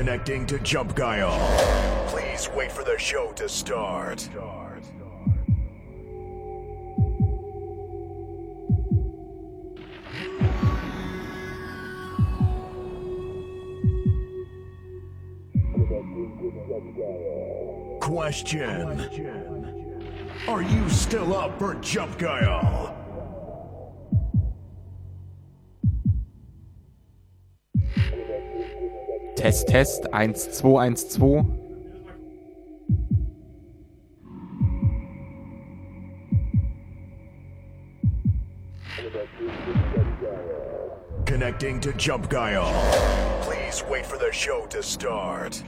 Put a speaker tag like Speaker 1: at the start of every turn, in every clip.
Speaker 1: Connecting to Jump Guile. Please wait for the show to start. Question. Are you still up for Jump Guile?
Speaker 2: Test, Test, 1, 2, 1, 2.
Speaker 1: Connecting to Jump Guile. Please wait for the show to start.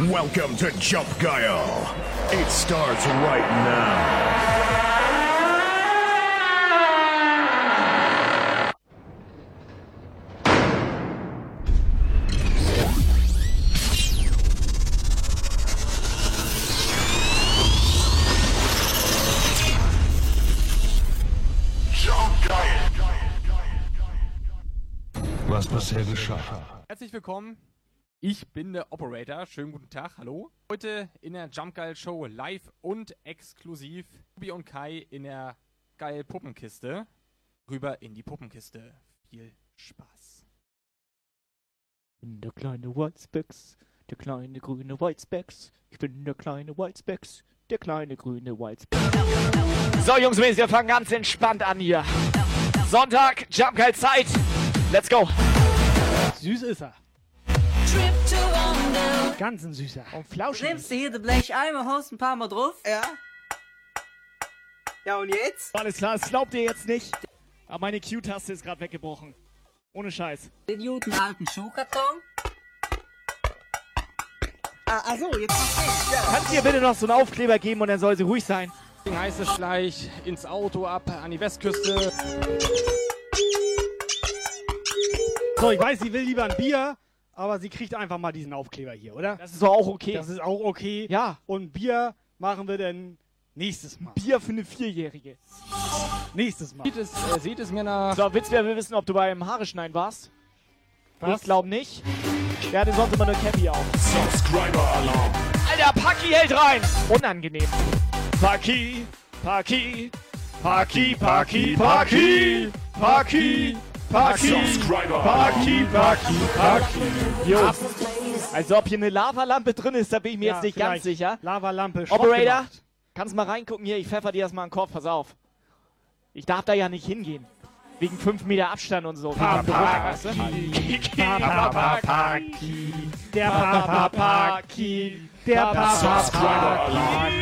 Speaker 1: Welcome to Jump Guile. It starts right now.
Speaker 3: Was bisher geschah.
Speaker 2: Herzlich willkommen. Ich bin der Operator. Schönen guten Tag. Hallo. Heute in der Jump Geil Show live und exklusiv. Tobi und Kai in der Geil Puppenkiste. Rüber in die Puppenkiste. Viel Spaß.
Speaker 4: bin der kleine Whitespecks, der kleine grüne Whitespecks. Ich bin der kleine Whitespecks, der kleine grüne Whitespecks. So, Jungs, und Mädels, wir fangen ganz entspannt an hier. Sonntag, Jump Geil Zeit. Let's go.
Speaker 5: Süß ist er. Ganz ein süßer. Und flauschig.
Speaker 6: Nimmst du hier das Blecheimer, haust ein paar Mal drauf?
Speaker 7: Ja. Ja, und jetzt?
Speaker 5: Alles klar, das glaubt ihr jetzt nicht. Aber meine Q-Taste ist gerade weggebrochen. Ohne Scheiß.
Speaker 6: Den guten alten Schuhkarton?
Speaker 7: Ah, ach so, jetzt verstehe. Ja.
Speaker 5: Kannst du ihr bitte noch so einen Aufkleber geben und dann soll sie ruhig sein?
Speaker 2: Deswegen heißt es gleich ins Auto ab an die Westküste.
Speaker 5: So, ich weiß, sie will lieber ein Bier, aber sie kriegt einfach mal diesen Aufkleber hier, oder?
Speaker 4: Das ist doch auch okay.
Speaker 5: Das ist auch okay.
Speaker 4: ja,
Speaker 5: Und Bier machen wir dann nächstes Mal.
Speaker 4: Bier für eine Vierjährige.
Speaker 5: Nächstes Mal.
Speaker 2: Sieht es, äh, sieht es mir nach.
Speaker 4: So, Witz, wer will wissen, ob du beim Haare schneiden warst?
Speaker 5: Was?
Speaker 4: Ich glaube nicht. Der hatte sonst immer eine Cappy auf.
Speaker 1: Subscriber Alarm.
Speaker 4: Alter, Paki hält rein. Unangenehm. Paki, Paki, Paki, Paki, Paki, Paki, Paki,
Speaker 1: Alarm.
Speaker 4: Paki, Paki. Jungs, also ob hier eine Lavalampe drin ist, da bin ich mir
Speaker 5: Ja,
Speaker 4: jetzt nicht ganz sicher.
Speaker 5: Lavalampe.
Speaker 4: Operator, kannst mal reingucken hier, ich pfeffer dir das mal in den Kopf, pass auf. Ich darf da ja nicht hingehen. Wegen 5 Meter Abstand und so. Weißt du?
Speaker 5: Paki. Der Papa Paki. Der Papa
Speaker 1: Alarm.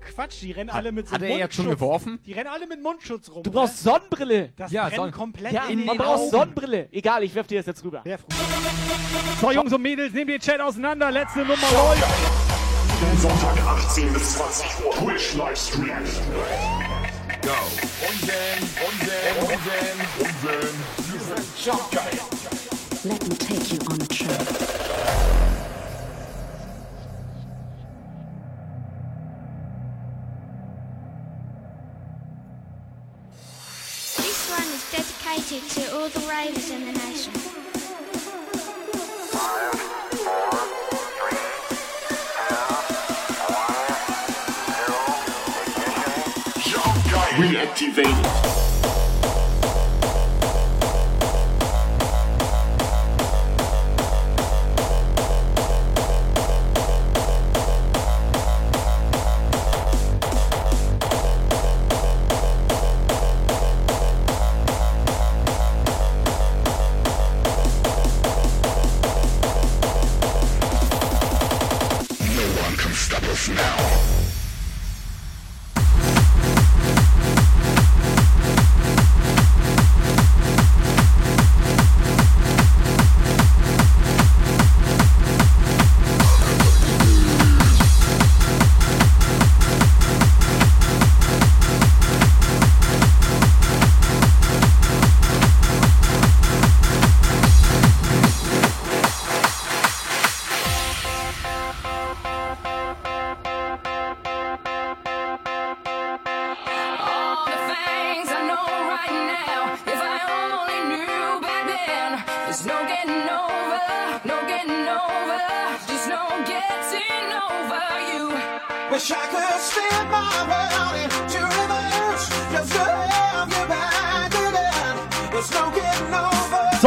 Speaker 5: Quatsch, die rennen alle mit so
Speaker 2: Hat er jetzt schon geworfen?
Speaker 5: Die rennen alle mit Mundschutz rum.
Speaker 4: Du brauchst Sonnenbrille.
Speaker 5: das
Speaker 2: Ja,
Speaker 5: brennt
Speaker 2: Sonnen-
Speaker 5: komplett
Speaker 4: Ja,
Speaker 5: in
Speaker 4: man
Speaker 5: den
Speaker 4: braucht. Sonnenbrille. Egal, ich werf dir das jetzt rüber.
Speaker 5: Sehr früh. So, Jungs und Mädels, nehmt den Chat auseinander. Letzte Nummer läuft.
Speaker 1: Sonntag 18 bis 20 Uhr. Twitch Livestream. Go. Und wenn, und wenn, und wenn, und wenn. Wir sind Jump Guile.
Speaker 8: Let me take you on a trip.
Speaker 9: Dedicated to all the ravers in the nation.
Speaker 1: Jump Guile. Reactivated.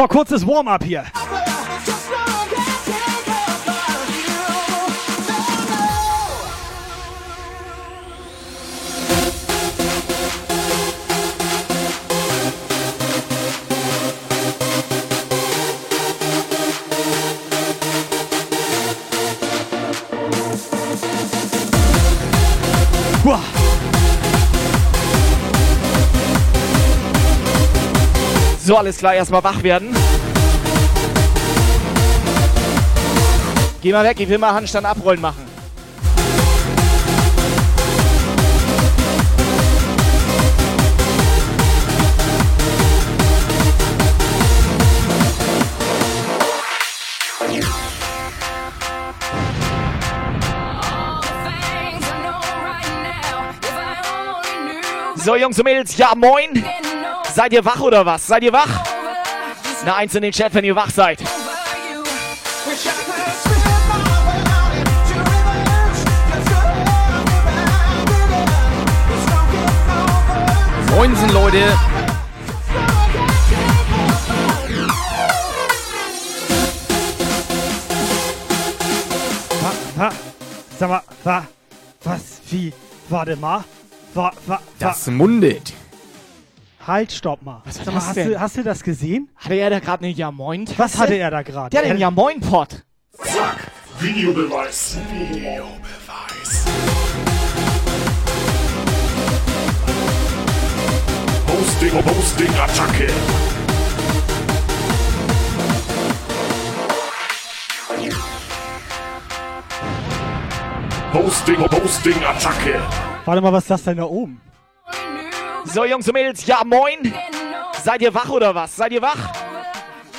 Speaker 5: So, kurzes Warm-up hier.
Speaker 4: So, alles klar, erstmal wach werden. Geh mal weg, ich will mal Handstand abrollen machen. So, Jungs und Mädels, ja moin. Seid ihr wach oder was? Seid ihr wach? Eine Eins in den Chat, wenn ihr wach seid.
Speaker 2: Moinsen, Leute.
Speaker 5: Wa, wa, sag mal, wa, was, wie, warte mal. Wa, wa, wa,
Speaker 2: Das mundet.
Speaker 5: Halt, stopp mal.
Speaker 4: Was war
Speaker 5: Sag mal,
Speaker 4: das
Speaker 5: hast,
Speaker 4: denn?
Speaker 5: du, hast du das gesehen?
Speaker 4: Hatte er da gerade eine Ja moin -Tasse?
Speaker 5: Was hatte er da gerade?
Speaker 4: Der hat den Ja moin Pot.
Speaker 1: Zack. Videobeweis. Videobeweis. Hosting, Hosting, Attacke. Hosting, Hosting, Attacke.
Speaker 5: Warte mal, was ist das denn da oben?
Speaker 4: So, Jungs und Mädels, ja moin. Seid ihr wach oder was? Seid ihr wach?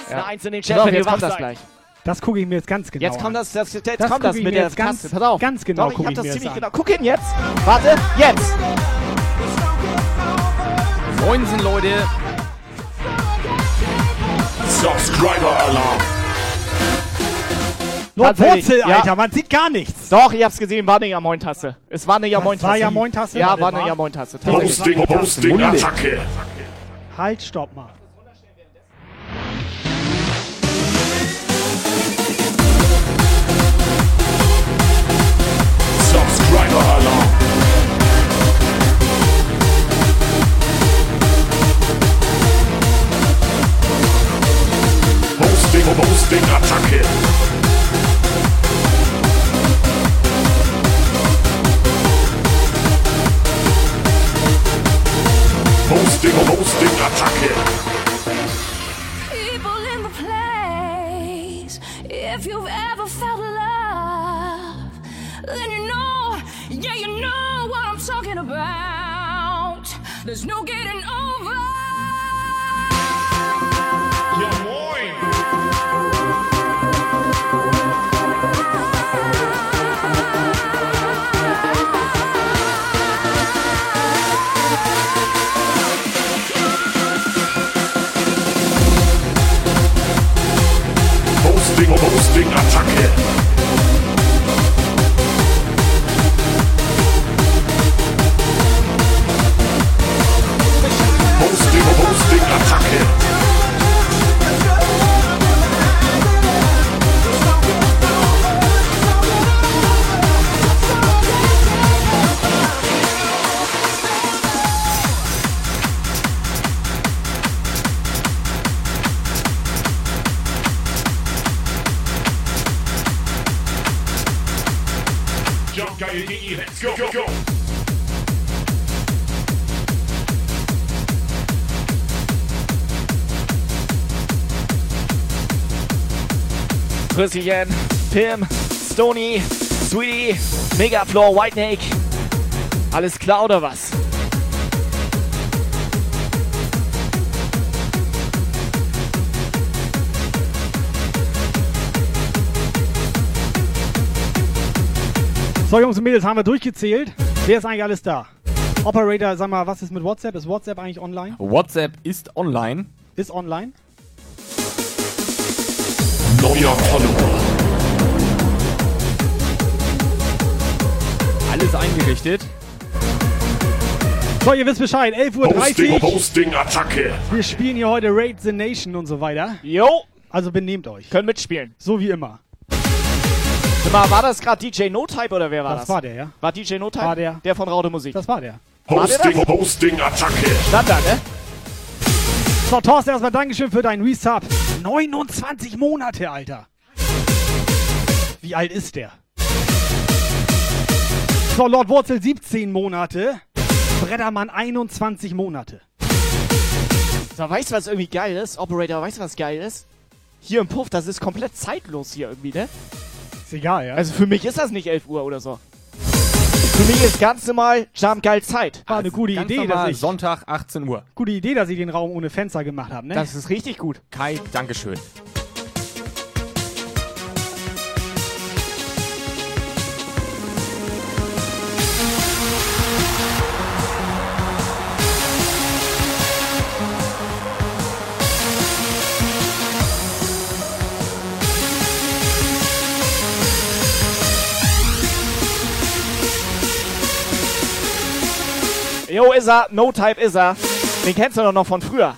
Speaker 4: Eine Eins in den Chat, wenn ihr
Speaker 10: jetzt
Speaker 4: wach
Speaker 10: kommt das
Speaker 4: seid.
Speaker 10: gleich.
Speaker 5: Das gucke ich mir jetzt ganz genau
Speaker 4: Jetzt kommt
Speaker 5: an.
Speaker 4: das, das, jetzt
Speaker 5: Das
Speaker 4: kommt
Speaker 5: guck
Speaker 4: das mit
Speaker 5: mir
Speaker 4: der
Speaker 5: jetzt ganz-.
Speaker 4: Pass auf.
Speaker 5: ganz genau
Speaker 4: Doch, ich
Speaker 5: guck
Speaker 4: hab
Speaker 5: ich
Speaker 4: das
Speaker 5: mir das
Speaker 4: ziemlich
Speaker 5: an.
Speaker 4: genau. Guck hin jetzt. Warte, jetzt.
Speaker 2: Moinsen, Leute.
Speaker 1: Subscriber Alarm.
Speaker 5: Wurzel,
Speaker 4: ja.
Speaker 5: Alter, man sieht gar nichts.
Speaker 4: Doch, ich hab's gesehen, war eine Ja moin Tasse. Es war eine Ja moin Tasse.
Speaker 5: war Ja Moin Tasse?
Speaker 4: Ja, war eine
Speaker 5: mal.
Speaker 4: Ja moin Tasse. Tatsächlich.
Speaker 1: Hosting, Hosting, Attacke.
Speaker 5: Halt, stopp mal.
Speaker 1: Subscriber Alarm. Hosting, Hosting, Attacke. Hosting, Hosting, Attacke.
Speaker 9: People in the place. If you've ever felt love, then you know, yeah, you know what I'm talking about. There's no getting over.
Speaker 1: Ja, moin. Hosting,
Speaker 4: Rüsschen, Pim, Stony, Sweetie, Megafloor, White Snake. Alles klar oder was?
Speaker 5: So, Jungs und Mädels, haben wir durchgezählt. Wer ist eigentlich alles da? Operator, sag mal, was ist mit WhatsApp? Ist WhatsApp eigentlich online?
Speaker 2: WhatsApp ist online.
Speaker 5: Ist online?
Speaker 1: Neuer Follower.
Speaker 2: Alles eingerichtet.
Speaker 5: So, ihr wisst Bescheid. 11.30
Speaker 1: Hosting,
Speaker 5: Uhr.
Speaker 1: Hosting, Attacke.
Speaker 5: Wir spielen hier heute Raid the Nation und so weiter.
Speaker 4: Jo,
Speaker 5: Also benehmt euch.
Speaker 4: können mitspielen.
Speaker 5: So wie immer.
Speaker 4: Mal, war das gerade DJ No Type oder wer war das?
Speaker 5: Das war der, ja?
Speaker 4: War DJ No Type?
Speaker 5: War der.
Speaker 4: Der von Raude Musik.
Speaker 5: Das war der.
Speaker 1: Hosting, Hosting, Attacke.
Speaker 4: Standard, ne?
Speaker 5: So, Thorsten, erstmal Dankeschön für deinen Resub. 29 Monate, Alter. Wie alt ist der? So, Lord Wurzel 17 Monate. Brettermann 21 Monate.
Speaker 4: So, weißt du, was irgendwie geil ist? Operator, weißt du, was geil ist? Hier im Puff, das ist komplett zeitlos hier irgendwie, ne?
Speaker 5: Ist egal, ja?
Speaker 4: Also für mich ist das nicht 11 Uhr oder so. Für mich ist ganz normal Jump geil Zeit.
Speaker 5: war eine gute
Speaker 2: Ganz
Speaker 5: Idee, dass ich,
Speaker 2: Sonntag, 18 Uhr.
Speaker 5: gute Idee, dass ich den Raum ohne Fenster gemacht habe, ne?
Speaker 4: Das ist richtig gut.
Speaker 2: Kai, Dankeschön.
Speaker 4: Jo, ist er. No Type ist er. Den kennst du doch noch von früher.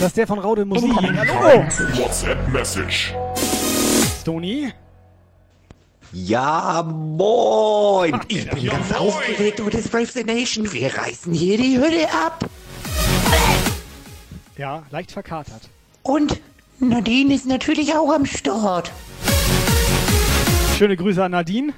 Speaker 5: das ist der von Raude Musik.
Speaker 4: Hallo.
Speaker 1: WhatsApp-Message.
Speaker 5: Stony.
Speaker 10: Ja, moin! Ich bin ganz aufgeregt über das Brave the Nation. Wir reißen hier die Hütte ab.
Speaker 5: Ja, leicht verkatert.
Speaker 10: Und Nadine ist natürlich auch am Start.
Speaker 5: Schöne Grüße an Nadine.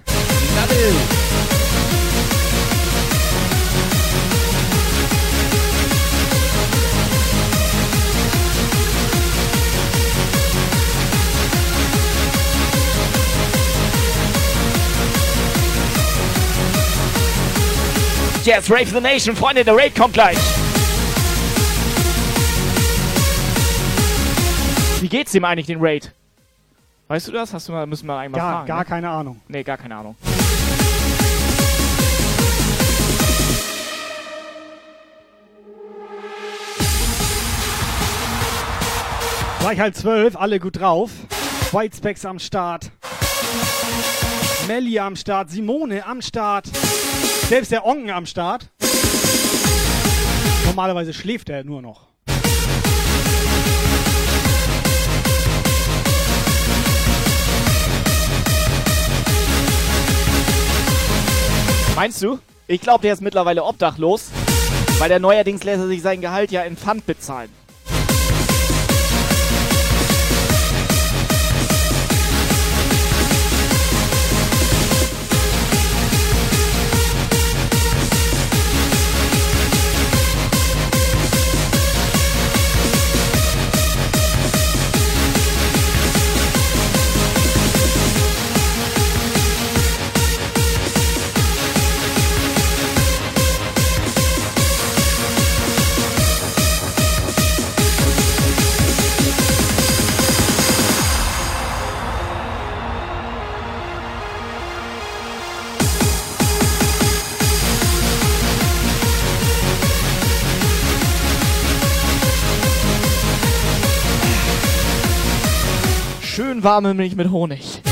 Speaker 4: Yes, Rave the Nation, Freunde, der Raid kommt gleich. Wie geht's dem eigentlich, den Raid? Weißt du das? Hast du mal, müssen wir einmal
Speaker 5: Gar,
Speaker 4: fragen.
Speaker 5: gar
Speaker 4: ne?
Speaker 5: keine Ahnung.
Speaker 4: Nee, gar keine Ahnung.
Speaker 5: Gleich halb zwölf, alle gut drauf. White Specs am Start. Melli am Start, Simone am Start. Selbst der Onken am Start. Normalerweise schläft er nur noch.
Speaker 4: Meinst du? Ich glaube, der ist mittlerweile obdachlos, weil der neuerdings lässt er sich sein Gehalt ja in Pfand bezahlen. Warme Milch mit Honig.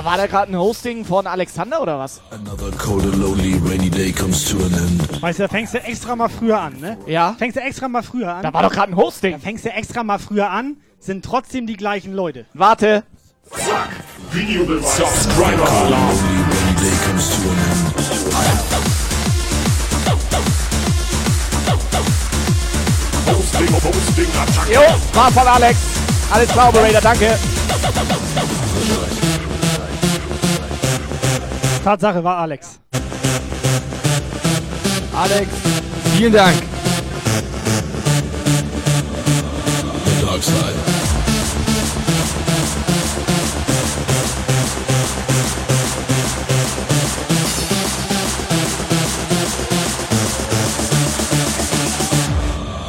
Speaker 4: Warte mal, war da gerade ein Hosting von Alexander oder was?
Speaker 11: Another cold and lonely rainy day comes to an end.
Speaker 5: Weißt du, da fängst du extra mal früher an, ne?
Speaker 4: Ja.
Speaker 5: Fängst du extra mal früher an.
Speaker 4: Da war doch gerade ein Hosting.
Speaker 5: Da fängst du extra mal früher an, sind trotzdem die gleichen Leute.
Speaker 4: Warte.
Speaker 1: Zack. Videobeweis. Subscriber Alarm. Hosting, Hosting, Hosting-Attacke.
Speaker 4: Jo, war von Alex. Alles klar, Operator, danke.
Speaker 5: Tatsache war Alex.
Speaker 2: Alex, vielen Dank.
Speaker 11: The dark side.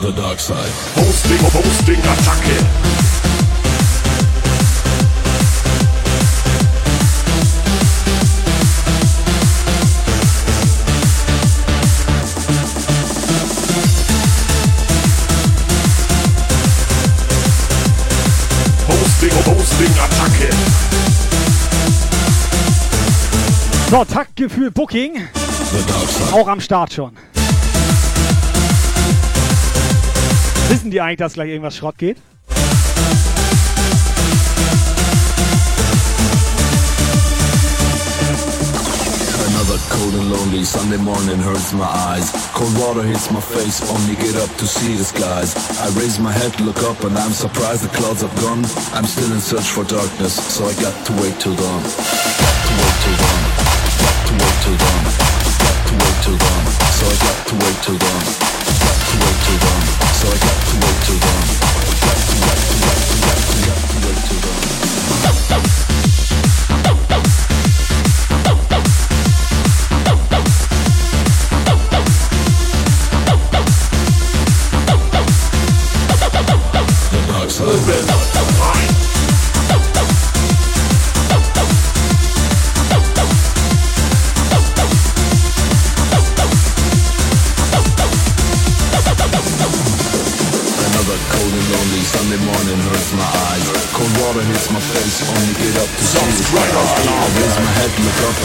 Speaker 11: The dark side.
Speaker 1: Hosting, Hosting-Attacke.
Speaker 5: So, Taktgefühl Booking. Auch am Start schon. Wissen die eigentlich, dass gleich irgendwas Schrott geht?
Speaker 11: Another cold and lonely Sunday morning hurts my eyes. Cold water hits my face, only get up to see the skies. I raise my head, look up, and I'm surprised the clouds have gone. I'm still in search for darkness, so I. Got to wait till dawn. Got to wait till dawn. Got to wait till dawn. So I got to wait till dawn. Got to wait till dawn. So I got to wait till dawn. Got to, got to, got to, got to, got to wait till dawn.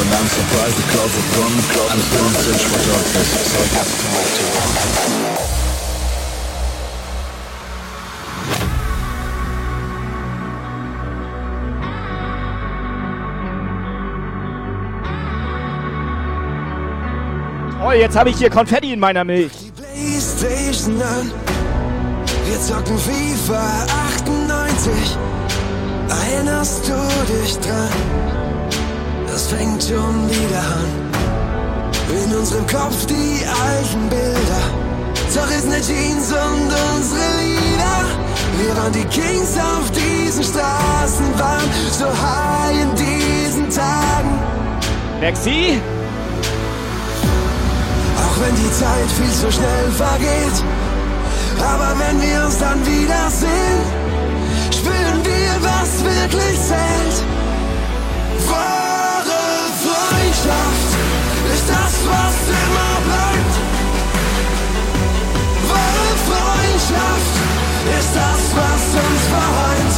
Speaker 11: And I'm surprised the clouds have gone. I'm still in search for darkness, so I got to wait till dawn.
Speaker 4: Oh, jetzt habe ich hier Konfetti in meiner Milch.
Speaker 3: Playstation an. Wir zocken FIFA 98. Erinnerst du dich dran? Das fängt schon wieder an. In unserem Kopf die alten Bilder. Zerrissene Jeans und unsere Lieder. Wir waren die Kings auf diesen Straßen, waren so high in diesen Tagen.
Speaker 4: Lexi?
Speaker 3: Auch wenn die Zeit viel zu schnell vergeht. Aber wenn wir uns dann wiedersehen, spüren wir, was wirklich zählt. Freundschaft ist das, was immer bleibt. Wahre Freundschaft ist das, was uns vereint.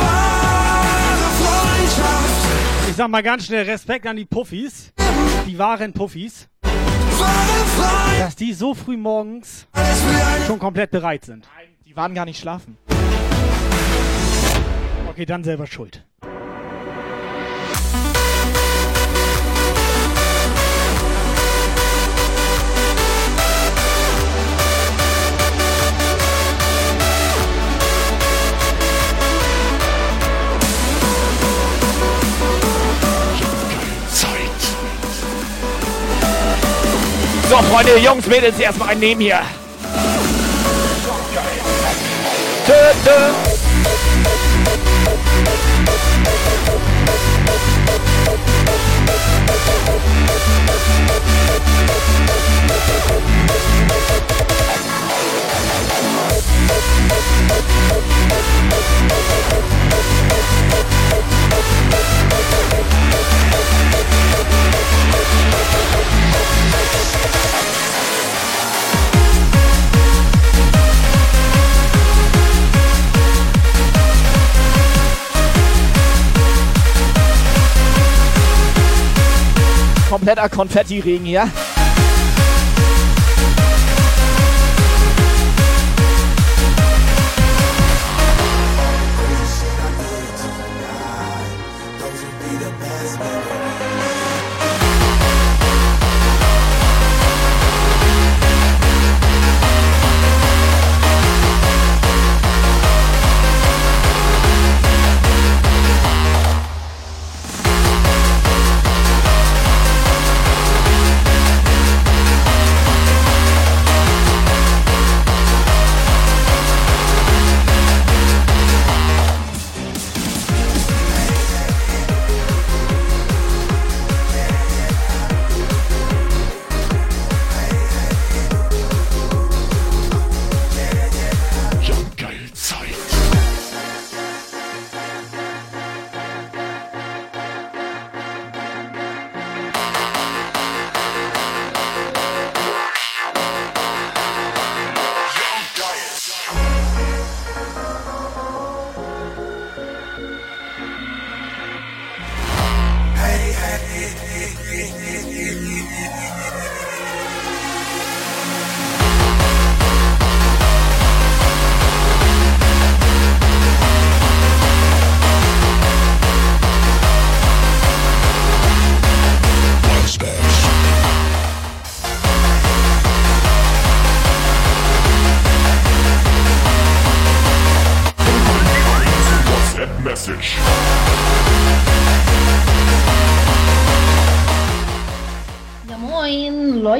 Speaker 3: Wahre Freundschaft,
Speaker 5: Ich sag mal ganz schnell Respekt an die Puffis. Die wahren Puffis. Dass die so früh morgens schon komplett bereit sind.
Speaker 4: Die waren gar nicht schlafen.
Speaker 5: Okay, dann selber schuld.
Speaker 4: So, Freunde, Jungs, Mädels, erstmal einen nehmen hier. Töte. Kompletter Konfetti-Regen hier.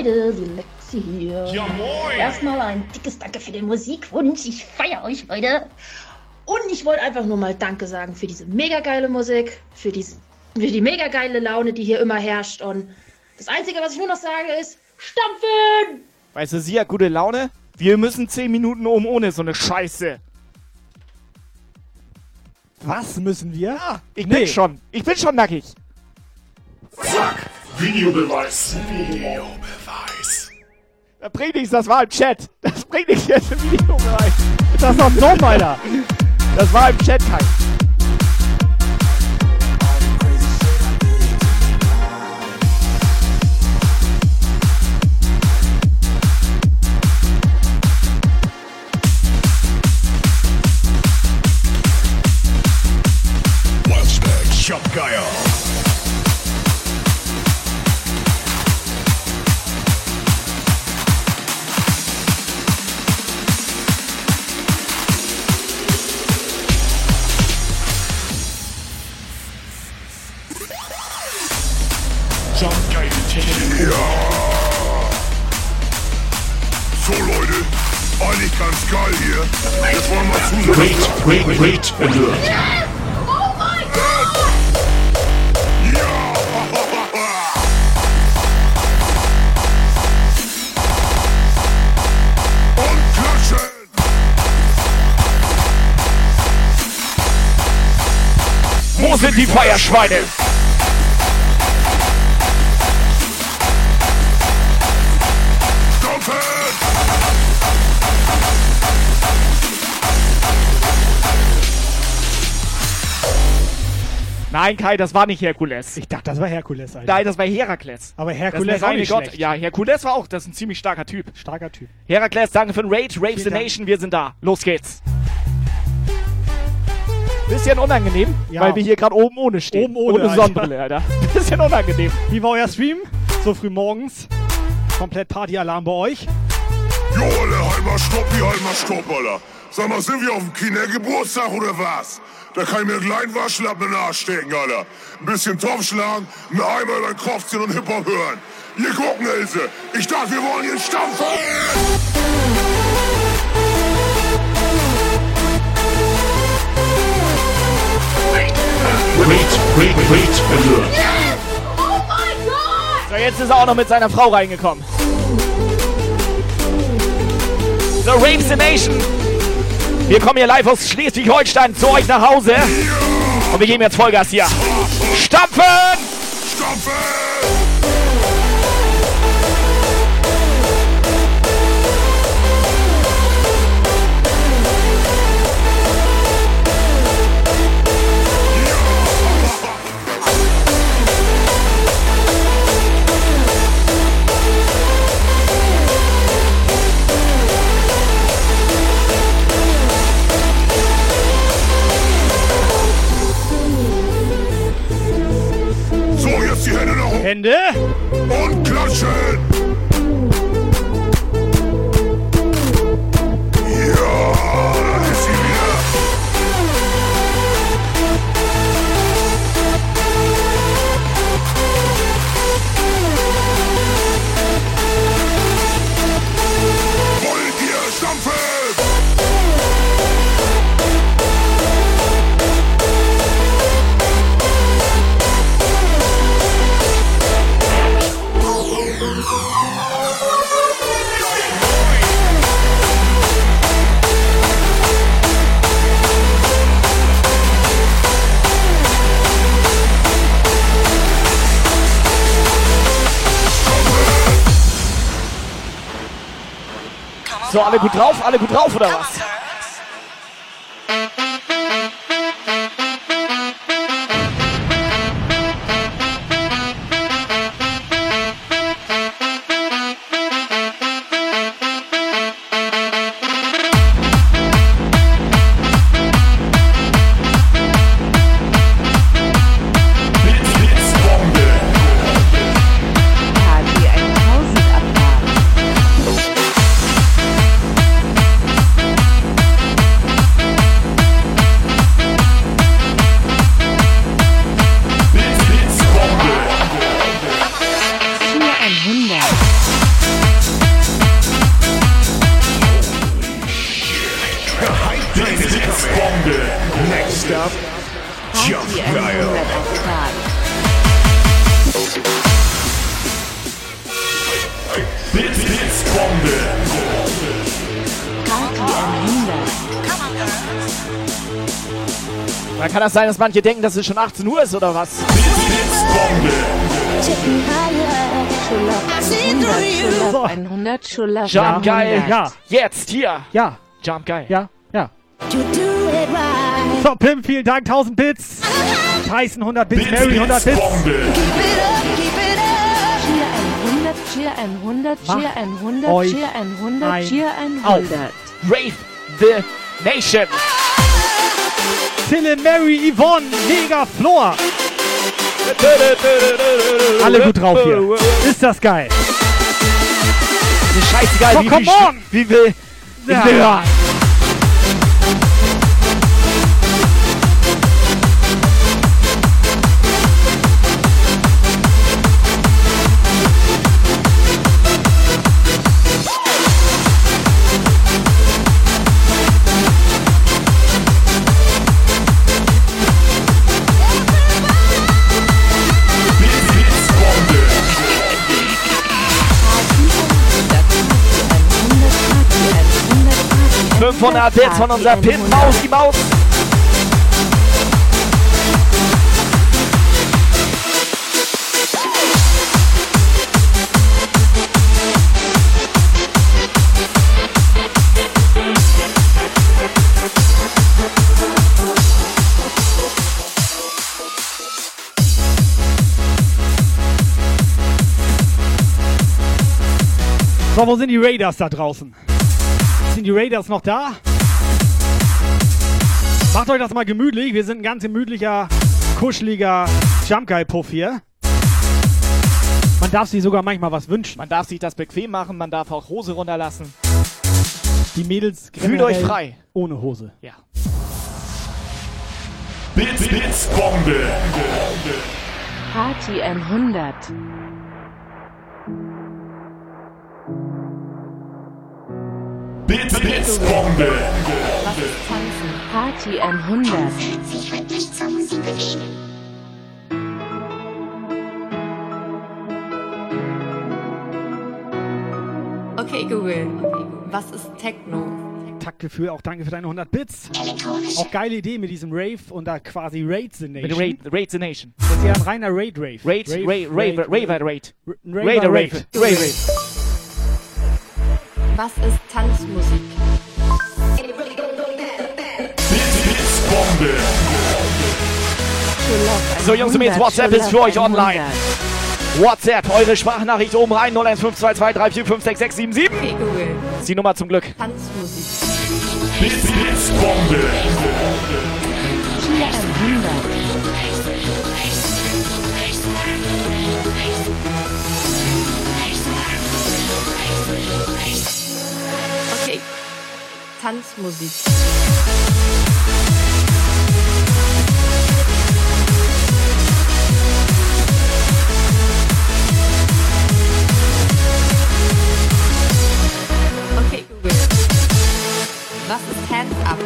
Speaker 12: Leute, die Lexi hier.
Speaker 13: Ja, moin.
Speaker 12: Erstmal ein dickes Danke für den Musikwunsch. Ich feiere euch, Leute. Und ich wollte einfach nur mal Danke sagen für diese mega geile Musik, für, diese, für die mega geile Laune, die hier immer herrscht. Und das Einzige, was ich nur noch sage, ist Stampfen!
Speaker 4: Weißt du, sie hat gute Laune. Wir müssen 10 Minuten um ohne so eine Scheiße.
Speaker 5: Was müssen wir?
Speaker 4: Ja, ich
Speaker 5: Nee.
Speaker 4: bin schon. Ich bin schon nackig.
Speaker 13: Zack, Videobeweis. Videobeweis.
Speaker 4: Das bringt nichts, das war im Chat. Das bringt nichts jetzt im Videobereich.
Speaker 5: Das ist doch dumm, Alter.
Speaker 4: Das war im Chat kein.
Speaker 13: Wait, wait, wait, Alert.
Speaker 4: Wo sind die Feierschweine? Nein, Kai, das war nicht Herkules.
Speaker 5: Ich dachte, das war Herkules, Alter.
Speaker 4: Nein, das war Herakles.
Speaker 5: Aber Herkules ist auch nicht
Speaker 4: Gott.
Speaker 5: schlecht.
Speaker 4: Ja, Herkules war auch, das ist ein ziemlich starker Typ.
Speaker 5: Starker Typ.
Speaker 4: Herakles, danke für den Raid. Raves the
Speaker 5: Dank.
Speaker 4: Nation, wir sind da. Los geht's. Bisschen unangenehm,
Speaker 5: Ja.
Speaker 4: weil wir hier gerade oben ohne stehen.
Speaker 5: Oben ohne,
Speaker 4: ohne
Speaker 5: Alter.
Speaker 4: Sonnenbrille, Alter. Bisschen unangenehm.
Speaker 5: Wie war euer Stream? So früh morgens. Komplett Partyalarm bei euch.
Speaker 13: Jo, Alter, halber Stopp, wie halber Stopp, Alter. Sag mal, sind wir auf dem Kindergeburtstag oder was? Da kann ich mir einen kleinen Waschlappen in den Arsch stecken, Alter. Ein bisschen Topf schlagen, einen Eimer über den Kopf ziehen und Hip-Hop hören. Hier gucken, Ilse. Ich dachte, wir wollen hier stampfen.
Speaker 1: Wait, wait, wait, Alert. Oh my god!
Speaker 4: So, jetzt ist er auch noch mit seiner Frau reingekommen. So, Raves the Nation. Wir kommen hier live aus Schleswig-Holstein zu euch nach Hause. Und wir geben jetzt Vollgas hier. Stampfen!
Speaker 13: So, Hände. Und klatschen.
Speaker 4: So, alle gut drauf? Alle gut drauf, oder was? Kann das sein, dass manche denken, dass es schon 18 Uhr ist oder was?
Speaker 14: So. 100 Schuller.
Speaker 4: Jump geil.
Speaker 5: Ja.
Speaker 4: Jetzt hier.
Speaker 5: Ja.
Speaker 4: Jump geil.
Speaker 5: Ja. Ja. So, Pim, vielen Dank. 1000 Bits. Tyson 100 Bits. Mary 100 Bits.
Speaker 14: Cheer 100,
Speaker 4: Mach
Speaker 14: Cheer 100,
Speaker 4: euch
Speaker 14: Cheer 100,
Speaker 4: ein
Speaker 14: Cheer
Speaker 4: auf.
Speaker 14: 100.
Speaker 4: Rave the Nation.
Speaker 5: Tille, Mary, Yvonne, Mega, Floor. Alle gut drauf hier. Ist das geil.
Speaker 4: Ist scheißegal,
Speaker 5: So,
Speaker 4: wie,
Speaker 5: come
Speaker 4: wie,
Speaker 5: on.
Speaker 4: wie will ich will hören.
Speaker 14: Party
Speaker 4: 500 Bits von unserer Pimp Maus, die Maus.
Speaker 5: So, wo sind die Raiders da draußen? Sind die Raiders noch da? Macht euch das mal gemütlich. Wir sind ein ganz gemütlicher, kuscheliger Jump Guy Puff hier. Man darf sich sogar manchmal was wünschen.
Speaker 4: Man darf sich das bequem machen, man darf auch Hose runterlassen.
Speaker 5: Die Mädels
Speaker 4: Fühlt euch frei.
Speaker 5: Ohne Hose.
Speaker 4: Ja.
Speaker 1: Blitz, Blitzbombe.
Speaker 14: Party 100.
Speaker 1: Blitz, Blitzbombe.
Speaker 14: Was ist Tanzen? Party 100.
Speaker 6: Okay, Google. Was ist Techno?
Speaker 5: Taktgefühl, auch danke für deine 100 Bits. Auch geile Idee mit diesem Rave und da quasi Raid the Nation.
Speaker 4: Mit Raid, Raid the Nation.
Speaker 5: Das ist ja ein reiner Raid-Rave.
Speaker 4: Raid, Raid, Rave, Raver, Raid.
Speaker 5: Raver,
Speaker 4: Raider,
Speaker 5: Rave.
Speaker 4: Rave. Rave.
Speaker 6: Was ist Tanzmusik?
Speaker 1: Blitzbombe.
Speaker 4: So, Jungs und Mädels, WhatsApp ist für euch online. WhatsApp, eure Sprachnachricht oben rein, 0152234567777.
Speaker 6: Okay, Google.
Speaker 4: Das ist die Nummer zum Glück.
Speaker 6: Tanzmusik.
Speaker 1: Blitz, Blitzbombe.
Speaker 6: Tanzmusik. Okay, Google. Was ist Hands Up?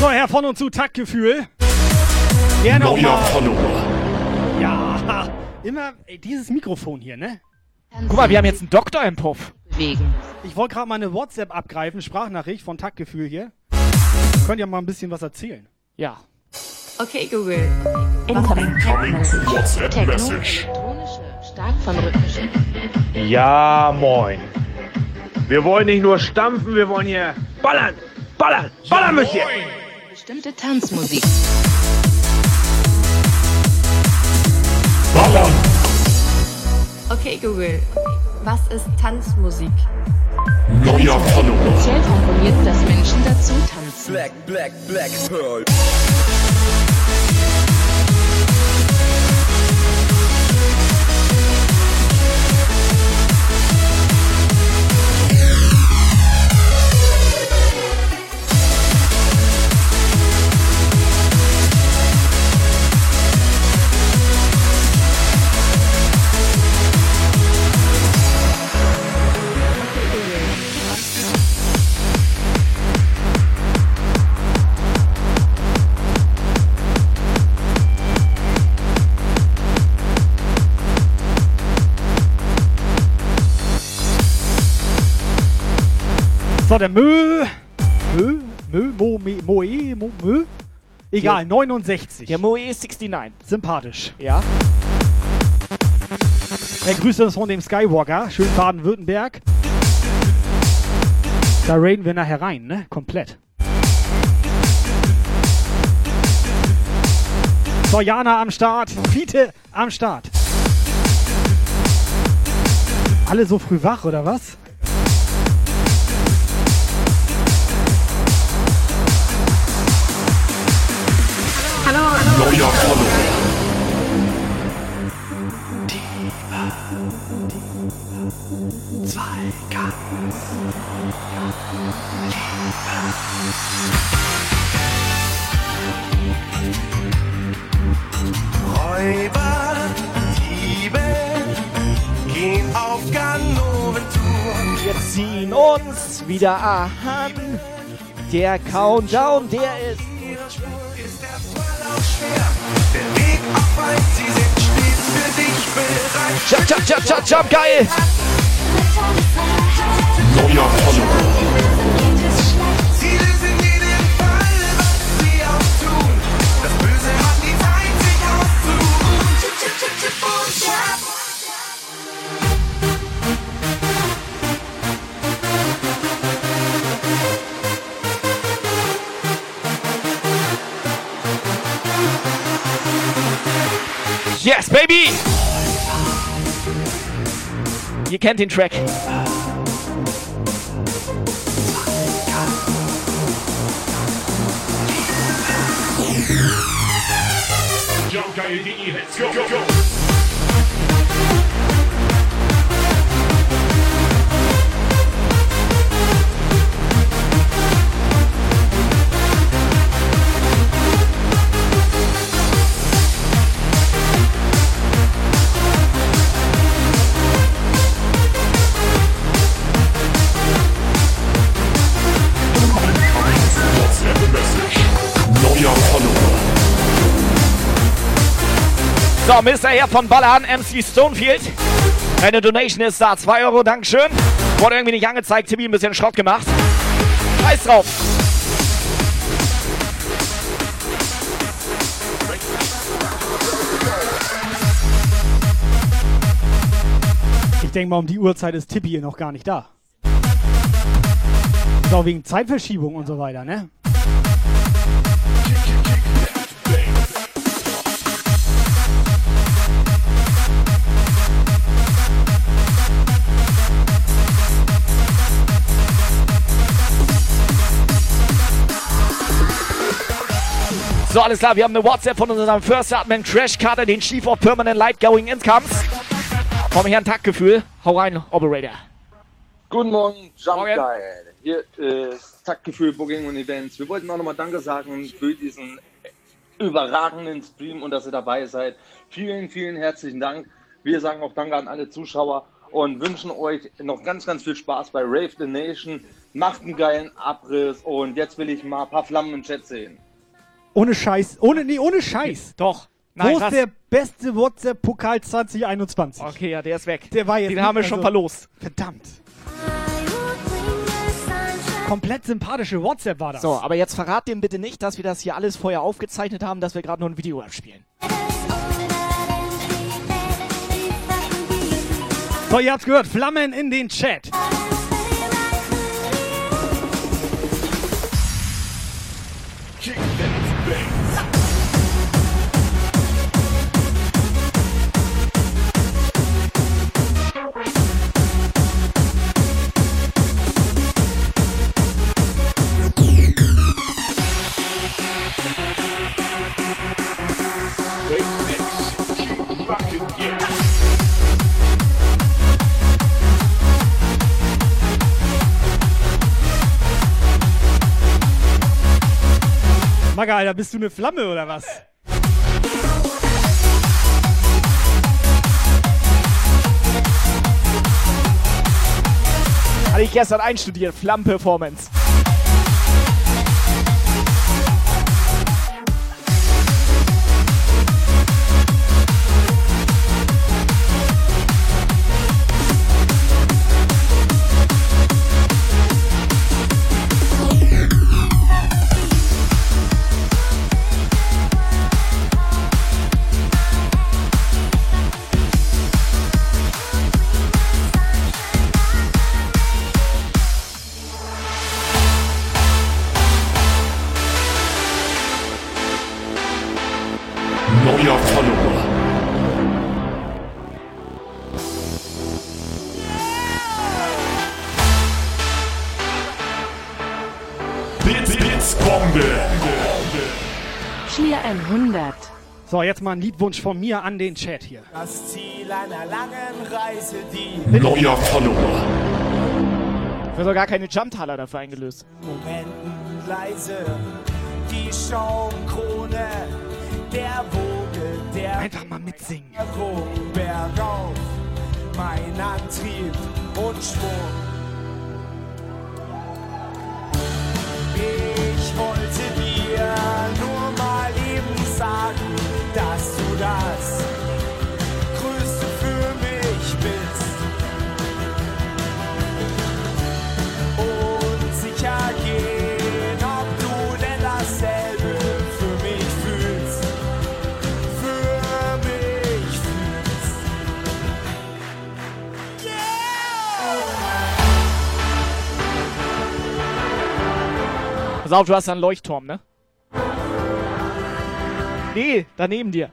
Speaker 5: So, Herr von und zu Taktgefühl. Gerne auch mal. Ja, immer ey, dieses Mikrofon hier, ne?
Speaker 4: Guck mal, wir haben jetzt einen Doktor im Puff.
Speaker 14: Bewegen.
Speaker 5: Ich wollte gerade mal eine WhatsApp abgreifen, Sprachnachricht von Taktgefühl hier. Könnt ihr mal ein bisschen was erzählen?
Speaker 4: Ja.
Speaker 6: Okay, Google.
Speaker 14: Incoming.
Speaker 1: WhatsApp. Message.
Speaker 14: Elektronische. Stark von rhythmischen.
Speaker 15: Ja, moin. Wir wollen nicht nur stampfen, wir wollen hier ballern, ballern, ballern müsst ihr.
Speaker 14: Bestimmte Tanzmusik.
Speaker 1: Ballern.
Speaker 6: Okay, Google. Was ist Tanzmusik?
Speaker 1: Neuer Follower.
Speaker 14: Speziell komponiert, dass Menschen dazu tanzen.
Speaker 11: Black, black, black pearl.
Speaker 5: So, der Mö. Mö? Mö? Mo, Me, Moe? Mo, Mö? Egal, 69.
Speaker 4: Der Moe 69.
Speaker 5: Sympathisch.
Speaker 4: Ja.
Speaker 5: Er grüßt uns von dem Skywalker. Schön Baden-Württemberg. Da raiden wir nachher rein, ne? Komplett. So, Jana am Start. Fiete am Start. Alle so früh wach, oder was?
Speaker 1: Neuer Follow.
Speaker 3: Zwei ganz. Räuber, Diebe, gehen auf Ganoventour.
Speaker 4: Wir ziehen uns wieder an. Der Countdown, der ist. Jump, jump, jump, jump, jump, geil!
Speaker 1: Neuer Follow.
Speaker 4: Yes, baby! Ihr kennt den Track.
Speaker 1: Jumpgeil.de, let's go. go, go.
Speaker 4: So, Mr. Herr von Ballern, MC Stonefield. Deine Donation ist da. 2 Euro, Dankeschön. Wurde irgendwie nicht angezeigt, Timmy ein bisschen Schrott gemacht. Scheiß drauf.
Speaker 5: Ich denke mal, um die Uhrzeit ist Tippi hier noch gar nicht da. Auch wegen Zeitverschiebung und so weiter, ne?
Speaker 4: So, alles klar, wir haben eine WhatsApp von unserem First Admin Crash Cutter, den Chief of Permanent Light Going Incomes. Vom Herrn Taktgefühl. Hau rein, Operator.
Speaker 16: Guten Morgen, Jump Geil. Hier ist Taktgefühl Booking und Events. Wir wollten auch nochmal Danke sagen für diesen überragenden Stream und dass ihr dabei seid. Vielen, vielen herzlichen Dank. Wir sagen auch Danke an alle Zuschauer und wünschen euch noch ganz, ganz viel Spaß bei Rave the Nation. Macht einen geilen Abriss und jetzt will ich mal ein paar Flammen im Chat sehen.
Speaker 5: Ohne Scheiß. Ohne, nee, ohne Scheiß.
Speaker 4: Doch.
Speaker 5: Wo
Speaker 4: Nein,
Speaker 5: ist
Speaker 4: was?
Speaker 5: der beste WhatsApp-Pokal 2021?
Speaker 4: Okay, ja, der ist weg.
Speaker 5: Der war jetzt
Speaker 4: Den
Speaker 5: nicht-
Speaker 4: haben wir schon
Speaker 5: also-
Speaker 4: verlost.
Speaker 5: Verdammt. Komplett sympathische WhatsApp war das.
Speaker 4: So, aber jetzt verrat dem bitte nicht, dass wir das hier alles vorher aufgezeichnet haben, dass wir gerade nur ein Video abspielen.
Speaker 5: So, ihr habt's gehört. Flammen in den Chat. Maga, Alter, bist du eine Flamme oder was?
Speaker 4: Hatte ich gestern einstudiert, Flammen-Performance.
Speaker 5: So, jetzt mal ein Liedwunsch von mir an den Chat hier.
Speaker 17: Das Ziel einer langen Reise, die
Speaker 1: Neuer Follower.
Speaker 4: Wird doch gar keine Jumptaler dafür eingelöst.
Speaker 17: Momenten leise, die Schaumkrone der Woge, der
Speaker 5: Einfach mal mitsingen.
Speaker 17: bergauf, mein Antrieb und Schwung. Ich wollte dir nur mal eben sagen, dass du das Größte für mich bist. Und sicher gehen, ob du denn dasselbe für mich fühlst. Für mich fühlst.
Speaker 4: Pass auf, du hast einen Leuchtturm, ne? Nee, daneben dir.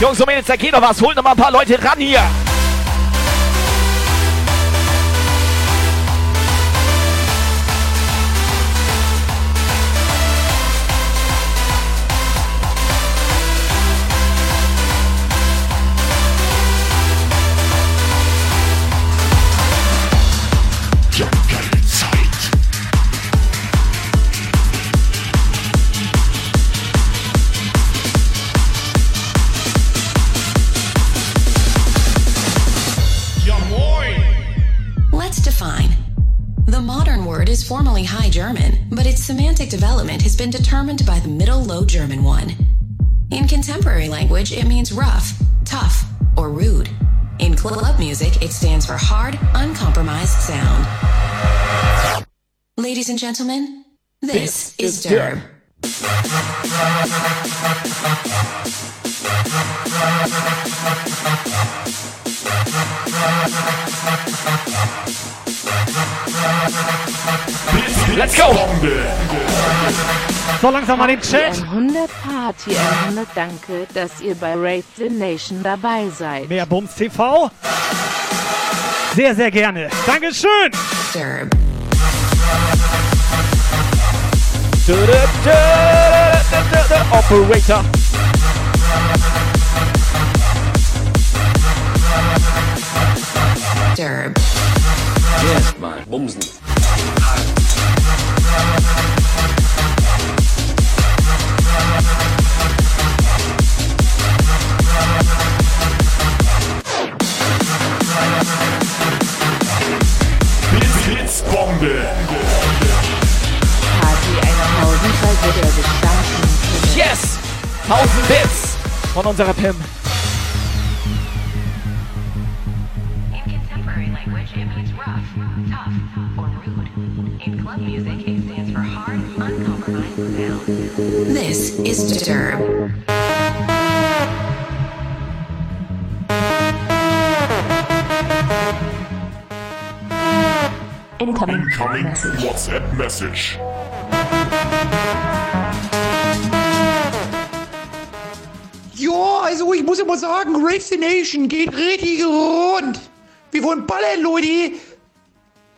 Speaker 4: Jungs und Mädels, da geht noch was. Holt noch mal ein paar Leute ran hier.
Speaker 18: Been determined by the Middle Low German one. In contemporary language, it means rough, tough, or rude. In club music, it stands for hard, uncompromised sound. Ladies and gentlemen, this, is Derb.
Speaker 4: Let's go!
Speaker 5: So langsam mal den Chat.
Speaker 14: 100 Party 100 Danke, dass ihr bei Rave the Nation dabei seid.
Speaker 5: Mehr Bums TV. Sehr, sehr gerne. Dankeschön.
Speaker 18: Derb.
Speaker 4: Operator.
Speaker 18: Derb.
Speaker 19: Erstmal bumsen.
Speaker 1: Blitzbombe.
Speaker 14: Party 1000 weil wird er.
Speaker 4: Yes! 1000 Bits von unserer Pim.
Speaker 18: This is Derb.
Speaker 14: Incoming,
Speaker 1: Incoming
Speaker 14: message.
Speaker 1: WhatsApp Message.
Speaker 10: Ja, also ich muss mal sagen, Rave the Nation geht richtig rund. Wir wollen ballern, Leute.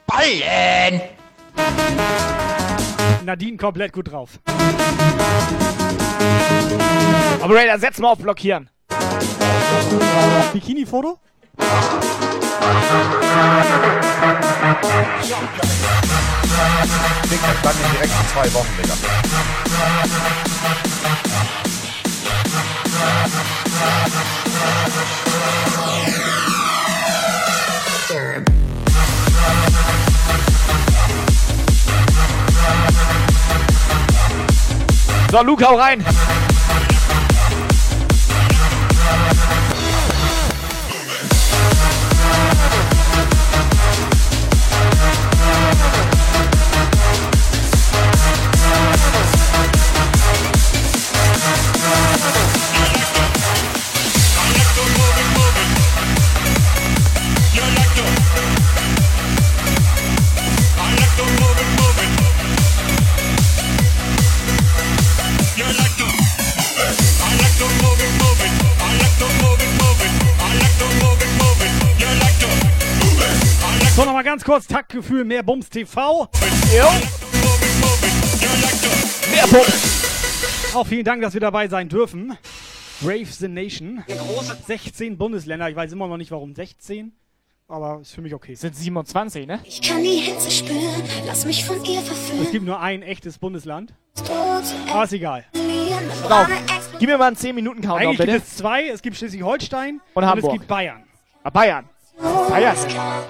Speaker 10: Ballern.
Speaker 5: Nadine komplett gut drauf.
Speaker 4: Operator, setz mal auf Blockieren.
Speaker 5: Bikini-Foto?
Speaker 20: Digga, dann in direkt in zwei Wochen, Digga.
Speaker 18: Derb.
Speaker 4: So, Luke, hau rein.
Speaker 5: Nochmal ganz kurz Taktgefühl, mehr Bums TV.
Speaker 4: Jo. Mehr Bums.
Speaker 5: Auch vielen Dank, dass wir dabei sein dürfen. Brave the Nation. 16 Bundesländer. Ich weiß immer noch nicht, warum 16. Aber ist für mich okay.
Speaker 4: Sind 27, ne?
Speaker 9: Ich kann die Hitze spüren, lass mich von ihr verführen.
Speaker 5: Es gibt nur ein echtes Bundesland. Aber ist egal.
Speaker 4: Drauf. Gib mir mal einen 10 Minuten Countdown,
Speaker 5: Eigentlich
Speaker 4: bitte.
Speaker 5: gibt es zwei. Es gibt Schleswig-Holstein
Speaker 4: Und
Speaker 5: und
Speaker 4: Hamburg.
Speaker 5: es gibt Bayern.
Speaker 4: Ah, Bayern. Bayern.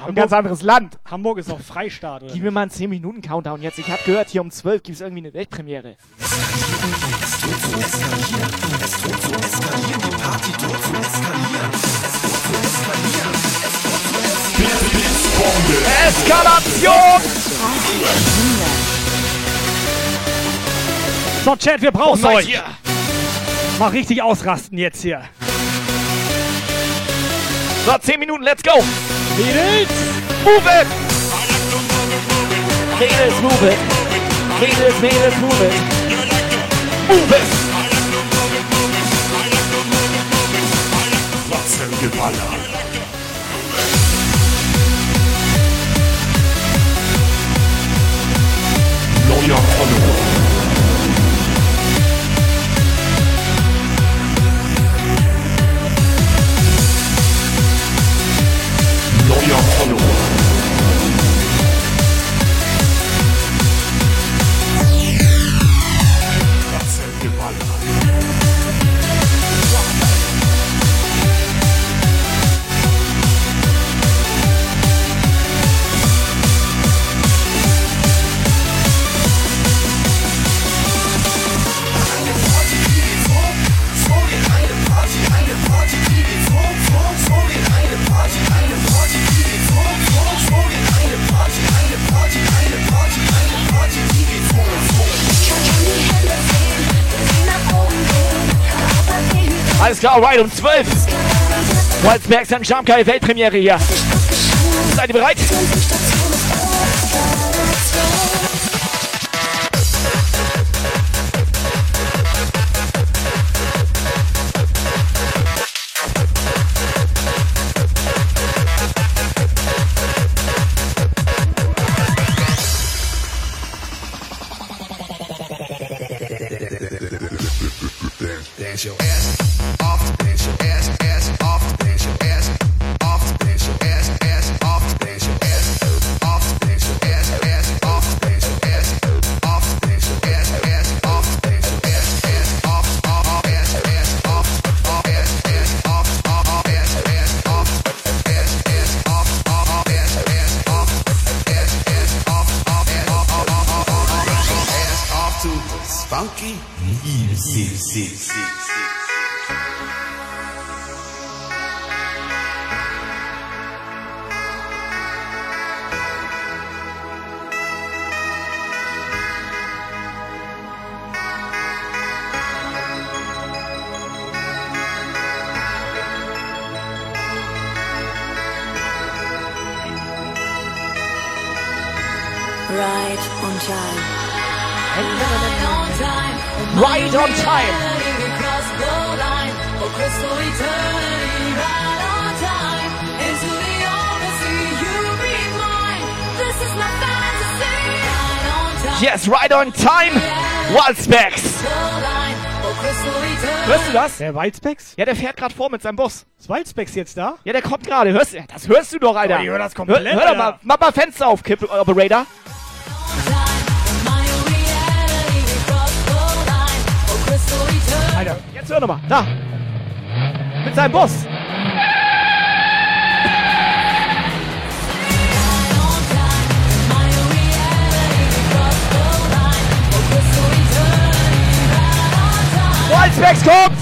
Speaker 4: Ein ganz anderes Land.
Speaker 5: Hamburg ist auch Freistaat, oder?
Speaker 4: Gib mir mal einen 10 Minuten Countdown jetzt. Ich habe gehört, hier um 12 gibt es irgendwie eine Weltpremiere. Eskalation!
Speaker 5: So, Chat, wir brauchen euch. Mal richtig ausrasten jetzt hier.
Speaker 4: So, 10 Minuten, let's go! Mädels, move it! Mädels, move it! Mädels, Mädels, move it! Move it!
Speaker 1: Platzengeballer.
Speaker 4: Alles klar, alright, um 12. Walzbergs an Schamkai, Weltpremiere hier. Seid ihr bereit?
Speaker 9: Right on time.
Speaker 4: Right on time.
Speaker 9: Right on time. Into the oversea. You be mine. This is my fantasy. Right on time.
Speaker 4: Yes, right on time.
Speaker 9: Eternity.
Speaker 4: Hörst du das?
Speaker 5: Der Walzbecks?
Speaker 4: Ja, der fährt gerade vor mit seinem Bus.
Speaker 5: Ist Walzbecks jetzt da?
Speaker 4: Ja, der kommt gerade. Hörst du? Das hörst du doch, Alter.
Speaker 5: Oh, ich hör das komplett,
Speaker 4: Hör, hör doch mal.
Speaker 5: Alter.
Speaker 4: Mach mal Fenster auf, Kipp Operator. Alter. Jetzt hör nochmal. Da. Mit seinem Boss. Walzbecks kommt!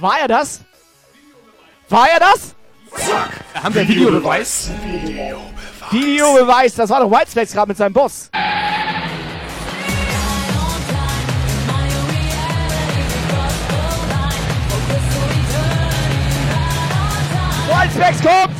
Speaker 4: War er das? War er das?
Speaker 2: Zack. Haben wir Videobeweis?
Speaker 4: Videobeweis. Das war doch Whitespace gerade mit seinem Boss. Whitespace kommt!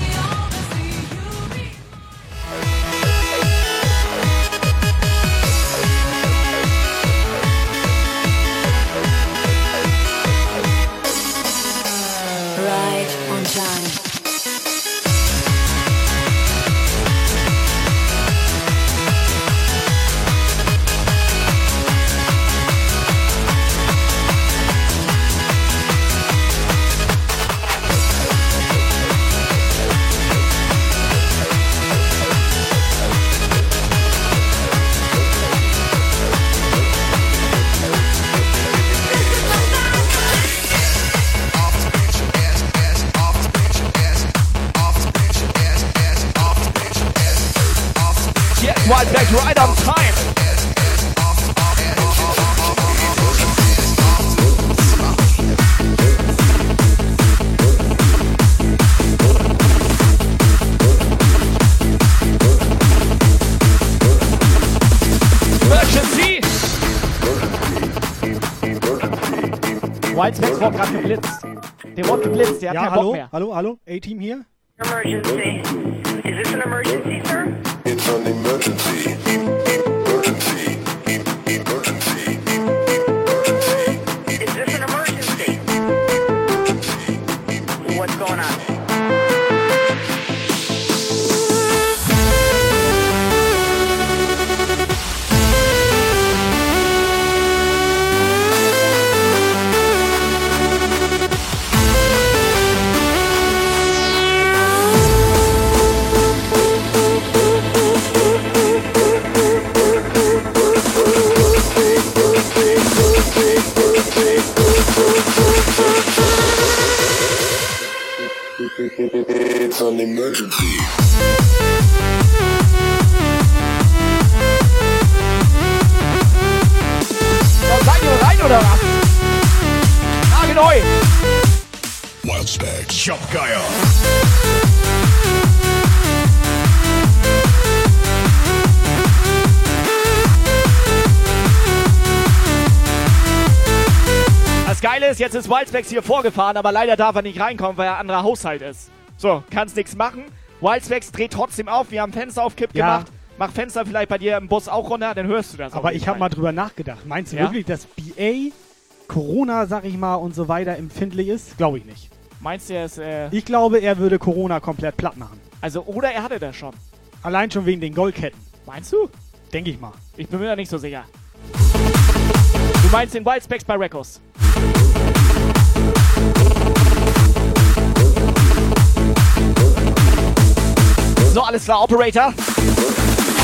Speaker 4: Gerade geblitzt. Der wurde geblitzt, der hat
Speaker 5: Ja,
Speaker 4: keinen
Speaker 5: hallo,
Speaker 4: Bock mehr.
Speaker 5: hallo, hallo, A-Team hier.
Speaker 21: Emergency. Is this an emergency, sir?
Speaker 4: Oder was? Nagelneu!
Speaker 11: Wildspec.
Speaker 1: Shopgeier.
Speaker 4: Das Geile ist, jetzt ist Wildspecs hier vorgefahren, aber leider darf er nicht reinkommen, weil er ein anderer Haushalt ist. So, kannst nichts machen. Wildspecs dreht trotzdem auf, wir haben Fenster auf Kipp
Speaker 5: Ja.
Speaker 4: gemacht. Mach Fenster vielleicht bei dir im Bus auch runter, dann hörst du das.
Speaker 5: Aber ich habe mal drüber nachgedacht. Meinst du
Speaker 4: Ja?
Speaker 5: wirklich, dass BA Corona, sag ich mal, und so weiter empfindlich ist? Glaube ich nicht.
Speaker 4: Meinst du, er ist. Äh,
Speaker 5: Ich glaube, er würde Corona komplett platt machen.
Speaker 4: also, oder er hatte das schon.
Speaker 5: Allein schon wegen den Goldketten.
Speaker 4: Meinst du?
Speaker 5: Denke ich mal.
Speaker 4: Ich bin mir da nicht so sicher. Du meinst den Wildspecs bei Records? So, alles klar, Operator.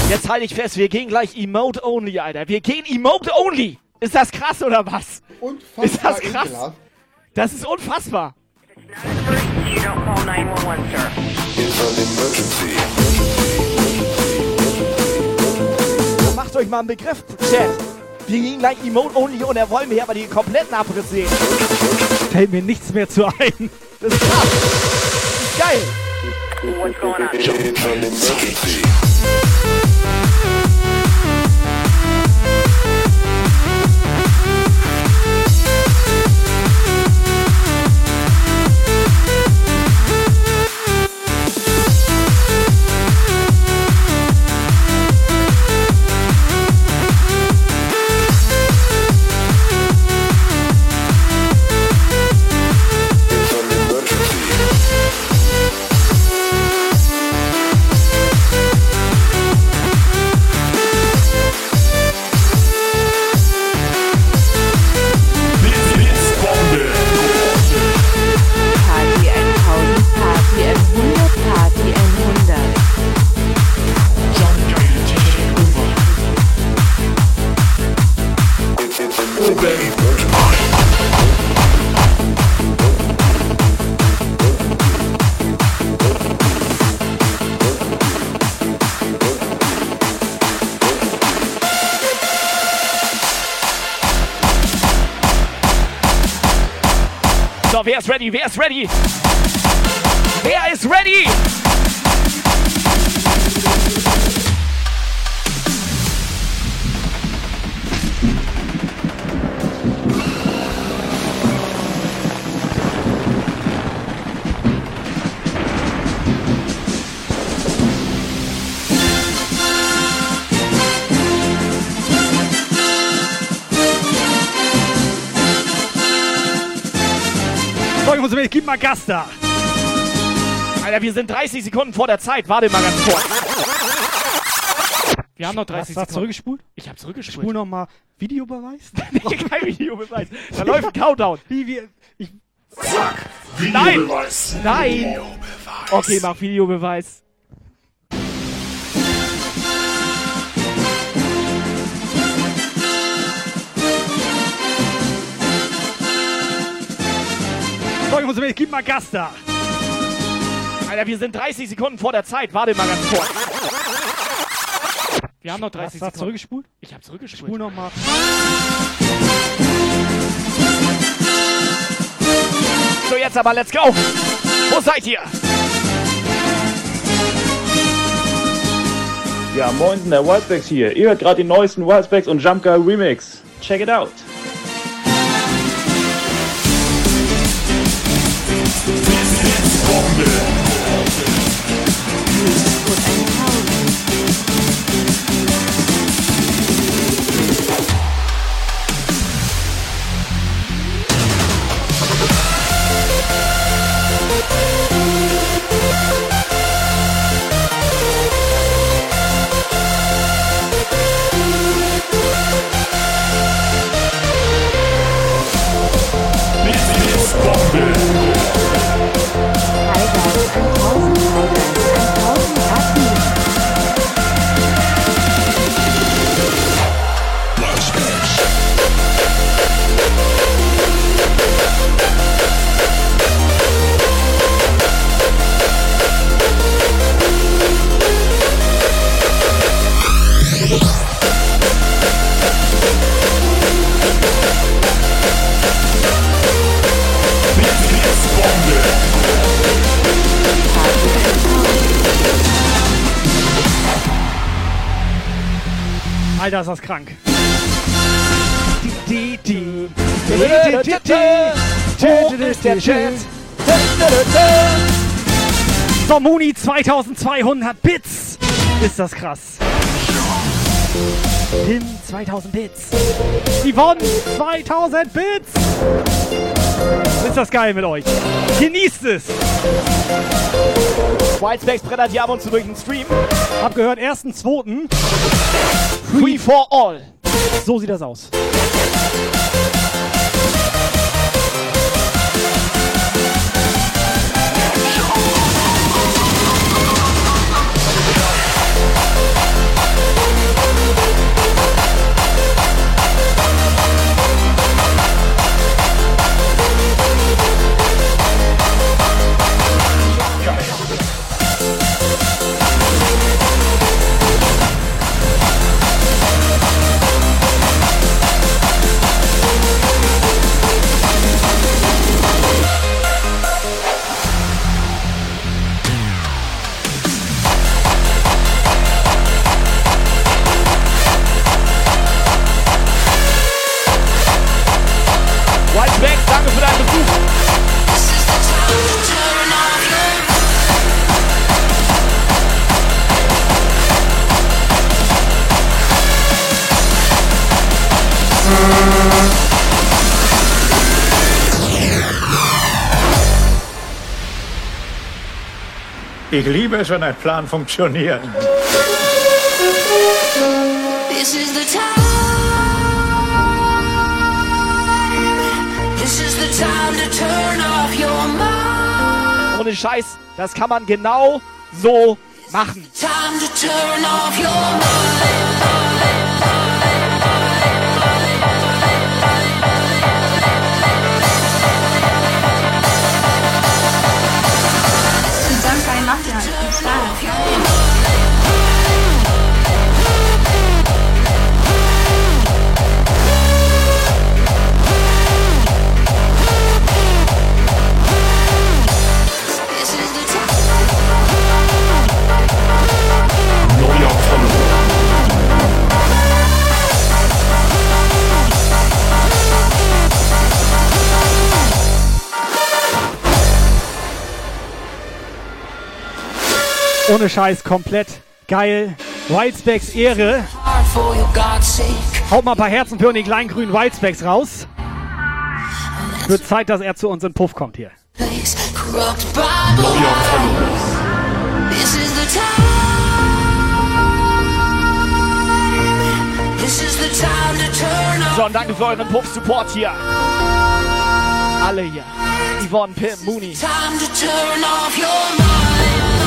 Speaker 4: Jetzt halte ich fest, wir gehen gleich Emote Only, Alter. Wir gehen Emote Only. Ist das krass oder was?
Speaker 20: Unfassbar
Speaker 4: Ist das krass?
Speaker 20: ekelhaft.
Speaker 4: Das ist unfassbar.
Speaker 21: You don't call 911, sir.
Speaker 11: It's an emergency.
Speaker 4: Macht euch mal einen Begriff, Chat. Wir gehen gleich Emote Only und er wollen mir aber die kompletten Abriss sehen.
Speaker 5: Fällt mir nichts mehr zu ein.
Speaker 4: Das ist krass. Das ist geil.
Speaker 21: What's going on?
Speaker 4: So, wer ist ready? Wer ist ready? Wer ist ready?
Speaker 5: Gib mal Gas da.
Speaker 4: Alter, wir sind 30 Sekunden vor der Zeit. Warte mal ganz kurz. Wir haben noch 30
Speaker 5: Hast du
Speaker 4: Sekunden.
Speaker 5: zurückgespult?
Speaker 4: Ich habe zurückgespult.
Speaker 5: Spul nochmal Videobeweis.
Speaker 4: nee, kein Videobeweis. Da läuft ein Countdown.
Speaker 5: Wie, wie, ich,
Speaker 4: Nein!
Speaker 1: Videobeweis.
Speaker 4: Nein! Okay, mach Videobeweis.
Speaker 5: Und Mädels, gib mal Gas da.
Speaker 4: Alter, wir sind 30 Sekunden vor der Zeit. Warte mal ganz kurz. Wir haben noch 30
Speaker 5: Hast du
Speaker 4: Sekunden.
Speaker 5: zurückgespult?
Speaker 4: Ich habe zurückgespult.
Speaker 5: Spul nochmal.
Speaker 4: So, jetzt aber, let's go! Wo seid ihr?
Speaker 22: Ja, moin, der Wildspecs hier. Ihr hört gerade die neuesten Wildspecs und Jump Guy Remix. Check it out.
Speaker 5: bombing Alter, ist das krank. So, Muni 2200 Bits. Ist das krass. Tim 2000 Bits. Yvonne 2000 Bits. Ist das geil mit euch. Genießt es.
Speaker 4: Whitespecs brettert hier ab und zu durch den Stream.
Speaker 5: Hab gehört, ersten, zweiten.
Speaker 4: Free for all.
Speaker 5: So sieht das aus.
Speaker 23: Ich liebe es, wenn ein Plan funktioniert.
Speaker 9: This is the time. This is the time to turn off your mind.
Speaker 4: Ohne Scheiß, das kann man genau so machen.
Speaker 9: Time to turn off your mind.
Speaker 24: Einen Style.
Speaker 5: Ohne Scheiß, komplett geil. Whitespecks Ehre. Haut mal ein paar Herzen für den kleinen grünen Whitespecks raus. Wird Zeit, dass er zu uns in Puff kommt hier.
Speaker 4: Und danke für euren Puff-Support hier. Alle hier. Yvonne, Pim, Mooney.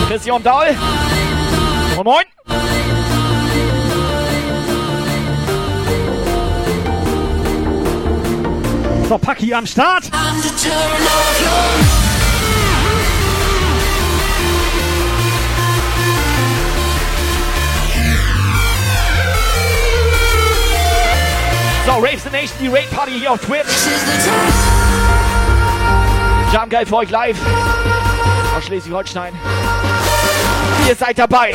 Speaker 4: Christian Daul. Moin Moin.
Speaker 5: So, Paki am Start.
Speaker 4: So, Raves the Nation, die Raid Party hier auf Twitch. Jam geil für euch live aus Schleswig-Holstein. Ihr seid dabei.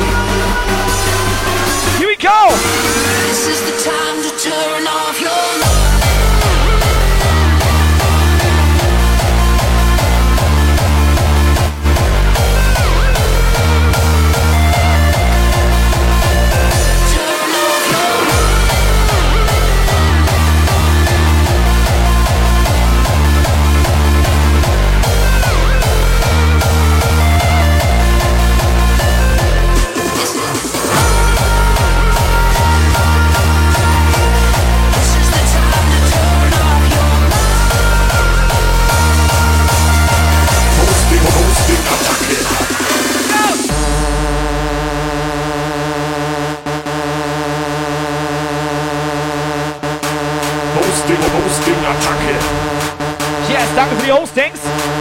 Speaker 4: Here we go! This is the time to turn off your danke für die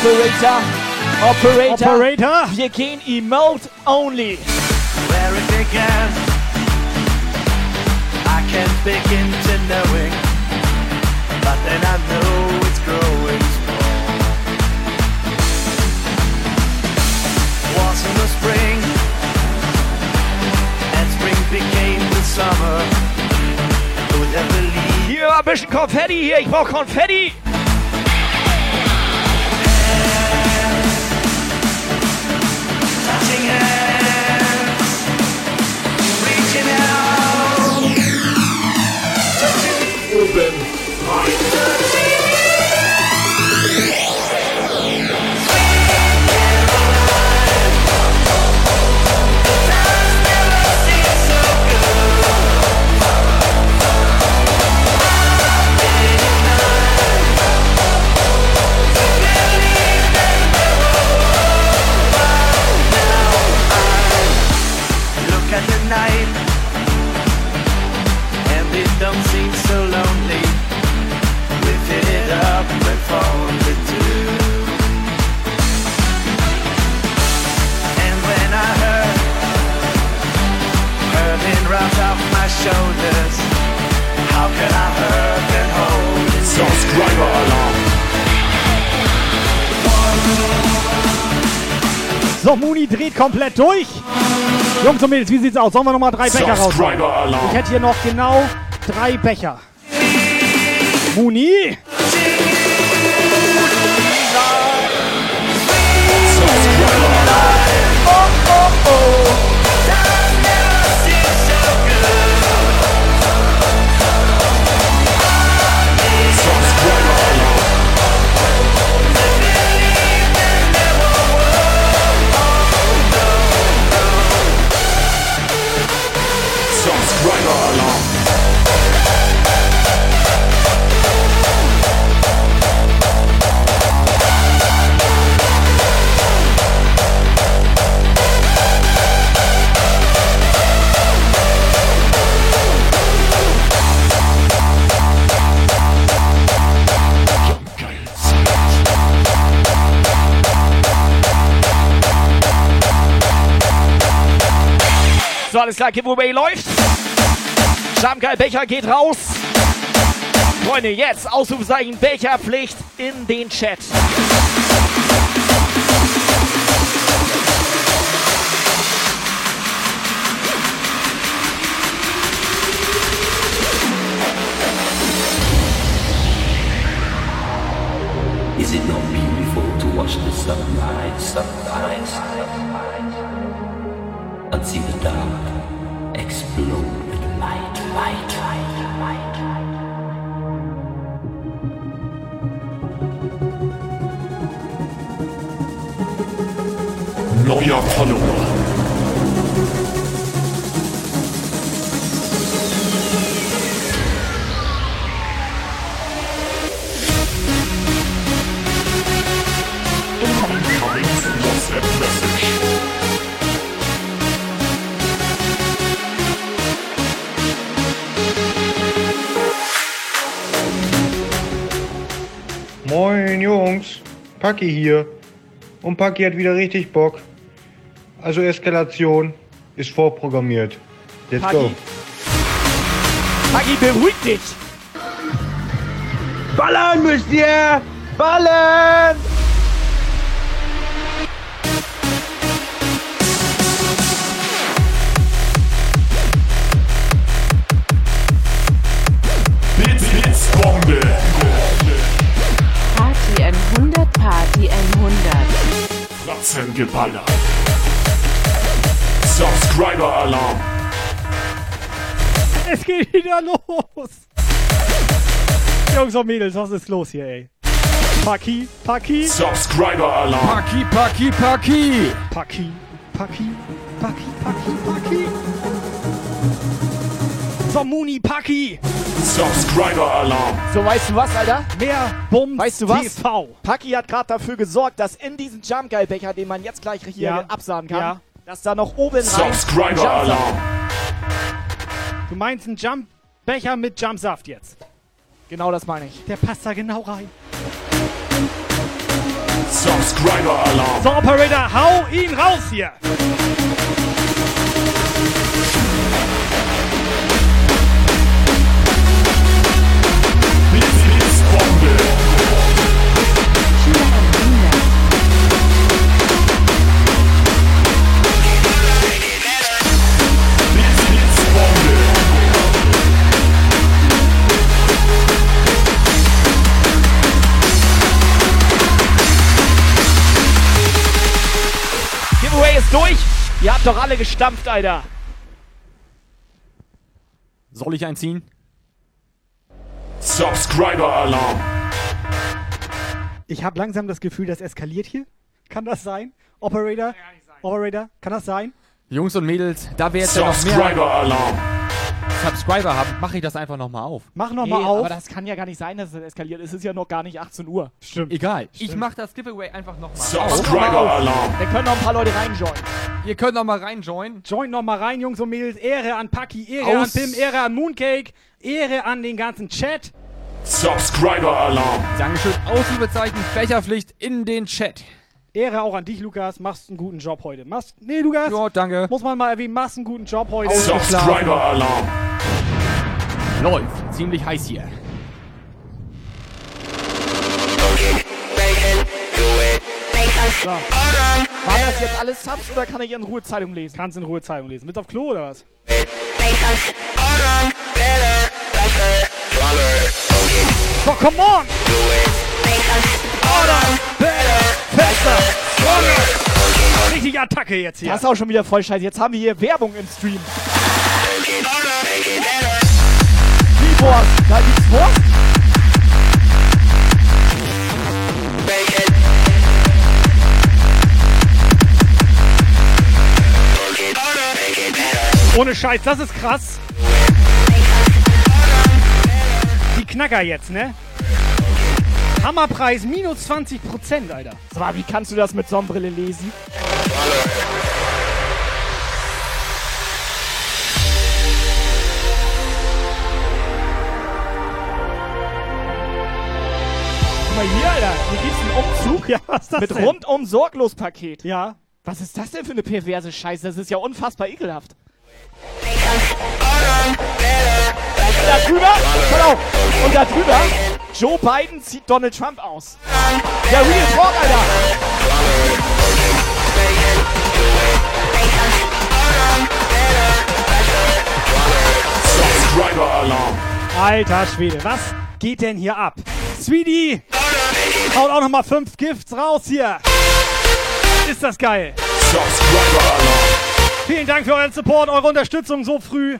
Speaker 4: Operator, Operator,
Speaker 5: Operator.
Speaker 4: Wir gehen Emote only.
Speaker 25: Where it began, I can't begin to knowing, but then I know it's growing strong. Was in the spring, and spring became the summer. Would have believed
Speaker 4: Hier ein bisschen Konfetti hier. Ich brauch Konfetti.
Speaker 25: Reaching out, shoulders, how can I hurt and hold it? Subscriber alarm.
Speaker 5: So, Muni dreht komplett durch. Jungs und Mädels, wie sieht's aus? Sollen wir nochmal drei Becher raus? Ich hätte hier noch genau drei Becher. Muni!
Speaker 4: Alles klar, Giveaway läuft. Schamgeil Becher geht raus. Freunde, jetzt Ausrufezeichen Becherpflicht in den Chat.
Speaker 26: Is it not beautiful to watch the sunrise, sunrise,
Speaker 1: Follower. Incoming WhatsApp message.
Speaker 27: Moin Jungs, Paki hier. Und Paki hat wieder richtig Bock. Also Eskalation ist vorprogrammiert. Let's
Speaker 4: Paki.
Speaker 27: go.
Speaker 4: Paki, beruhig dich!
Speaker 10: Ballern müsst ihr! Ballern!
Speaker 1: Blitz, Blitzbombe.
Speaker 14: Party 100, Party 100.
Speaker 1: Fratzen geballert. Subscriber-Alarm.
Speaker 5: Es geht wieder los. Jungs und Mädels, was ist los hier, ey? Paki, Paki.
Speaker 1: Subscriber-Alarm.
Speaker 2: Paki, Paki, Paki.
Speaker 5: Paki, Paki, Paki, Paki, Paki. So, Muni, Paki.
Speaker 1: Subscriber-Alarm.
Speaker 4: So, weißt du was, Alter?
Speaker 5: Mehr Bums
Speaker 4: Weißt du was?
Speaker 5: TV.
Speaker 4: Paki hat gerade dafür gesorgt, dass in diesen Jumpgeil-Becher, den man jetzt gleich hier
Speaker 5: Ja.
Speaker 4: absahen kann,
Speaker 5: Ja.
Speaker 4: Dass da noch oben rein
Speaker 1: Subscriber-Alarm.
Speaker 5: Du meinst einen Jumpbecher mit Jumpsaft jetzt?
Speaker 4: Genau das meine ich.
Speaker 5: Der passt da genau rein.
Speaker 1: Subscriber-Alarm.
Speaker 5: So, Operator, hau ihn raus hier.
Speaker 4: Ist durch. Ihr habt doch alle gestampft, Alter.
Speaker 2: Soll ich einziehen?
Speaker 1: Subscriber-Alarm.
Speaker 5: Ich habe langsam das Gefühl, das eskaliert hier. Kann das sein? Operator? Operator? Kann das sein?
Speaker 2: Jungs und Mädels, da wir jetzt ja noch mehr. Subscriber haben, mache ich das einfach nochmal auf.
Speaker 5: Mach noch
Speaker 4: Nee,
Speaker 5: mal auf.
Speaker 4: aber das kann ja gar nicht sein, dass es eskaliert. Es ist ja noch gar nicht 18 Uhr.
Speaker 5: Stimmt.
Speaker 2: Egal. Ich
Speaker 5: Stimmt.
Speaker 2: mache das Giveaway einfach nochmal auf.
Speaker 1: Subscriber-Alarm.
Speaker 4: Da können noch ein paar Leute reinjoinen.
Speaker 2: Ihr könnt noch mal reinjoinen.
Speaker 5: Join noch mal rein, Jungs und Mädels. Ehre an Paki, Ehre
Speaker 2: Aus-
Speaker 5: an Pim, Ehre an Mooncake, Ehre an den ganzen Chat.
Speaker 1: Subscriber-Alarm.
Speaker 2: Dankeschön. Ausrufezeichen, Becherpflicht in den Chat.
Speaker 5: Ehre auch an dich, Lukas. Machst einen guten Job heute. Machst, nee, Lukas.
Speaker 2: Ja, danke.
Speaker 5: Muss man mal erwähnen, machst einen guten Job heute.
Speaker 1: Subscriber-Alarm.
Speaker 2: Läuft. Ziemlich heiß hier.
Speaker 4: So. War das jetzt alles Subs oder kann ich in Ruhe Zeitung lesen?
Speaker 5: Kannst in Ruhe Zeitung lesen. Mit auf Klo oder was? So, come on! Richtig Attacke jetzt hier.
Speaker 4: Das ist auch schon wieder voll scheiße. Jetzt haben wir hier Werbung im Stream. Wie Wurst? Da gibt's Wurst?
Speaker 5: Ohne Scheiß, das ist krass. Die Knacker jetzt, ne? Hammerpreis minus 20%, Alter.
Speaker 4: Sag mal, wie kannst du das mit Sonnenbrille lesen? Guck mal hier, Alter. Hier gibt's einen Umzug
Speaker 5: Ja, was ist das
Speaker 4: mit
Speaker 5: denn?
Speaker 4: rundum Sorglos-Paket.
Speaker 5: Ja.
Speaker 4: Was ist das denn für eine perverse Scheiße? Das ist ja unfassbar ekelhaft. Und da drüber, pass auf, und da drüber, Joe Biden zieht Donald Trump aus. Der Real Talk, Alter.
Speaker 5: Alter Schwede, was geht denn hier ab? Sweetie, haut auch nochmal fünf Gifts raus hier. Ist das geil. Vielen Dank für euren Support, eure Unterstützung so früh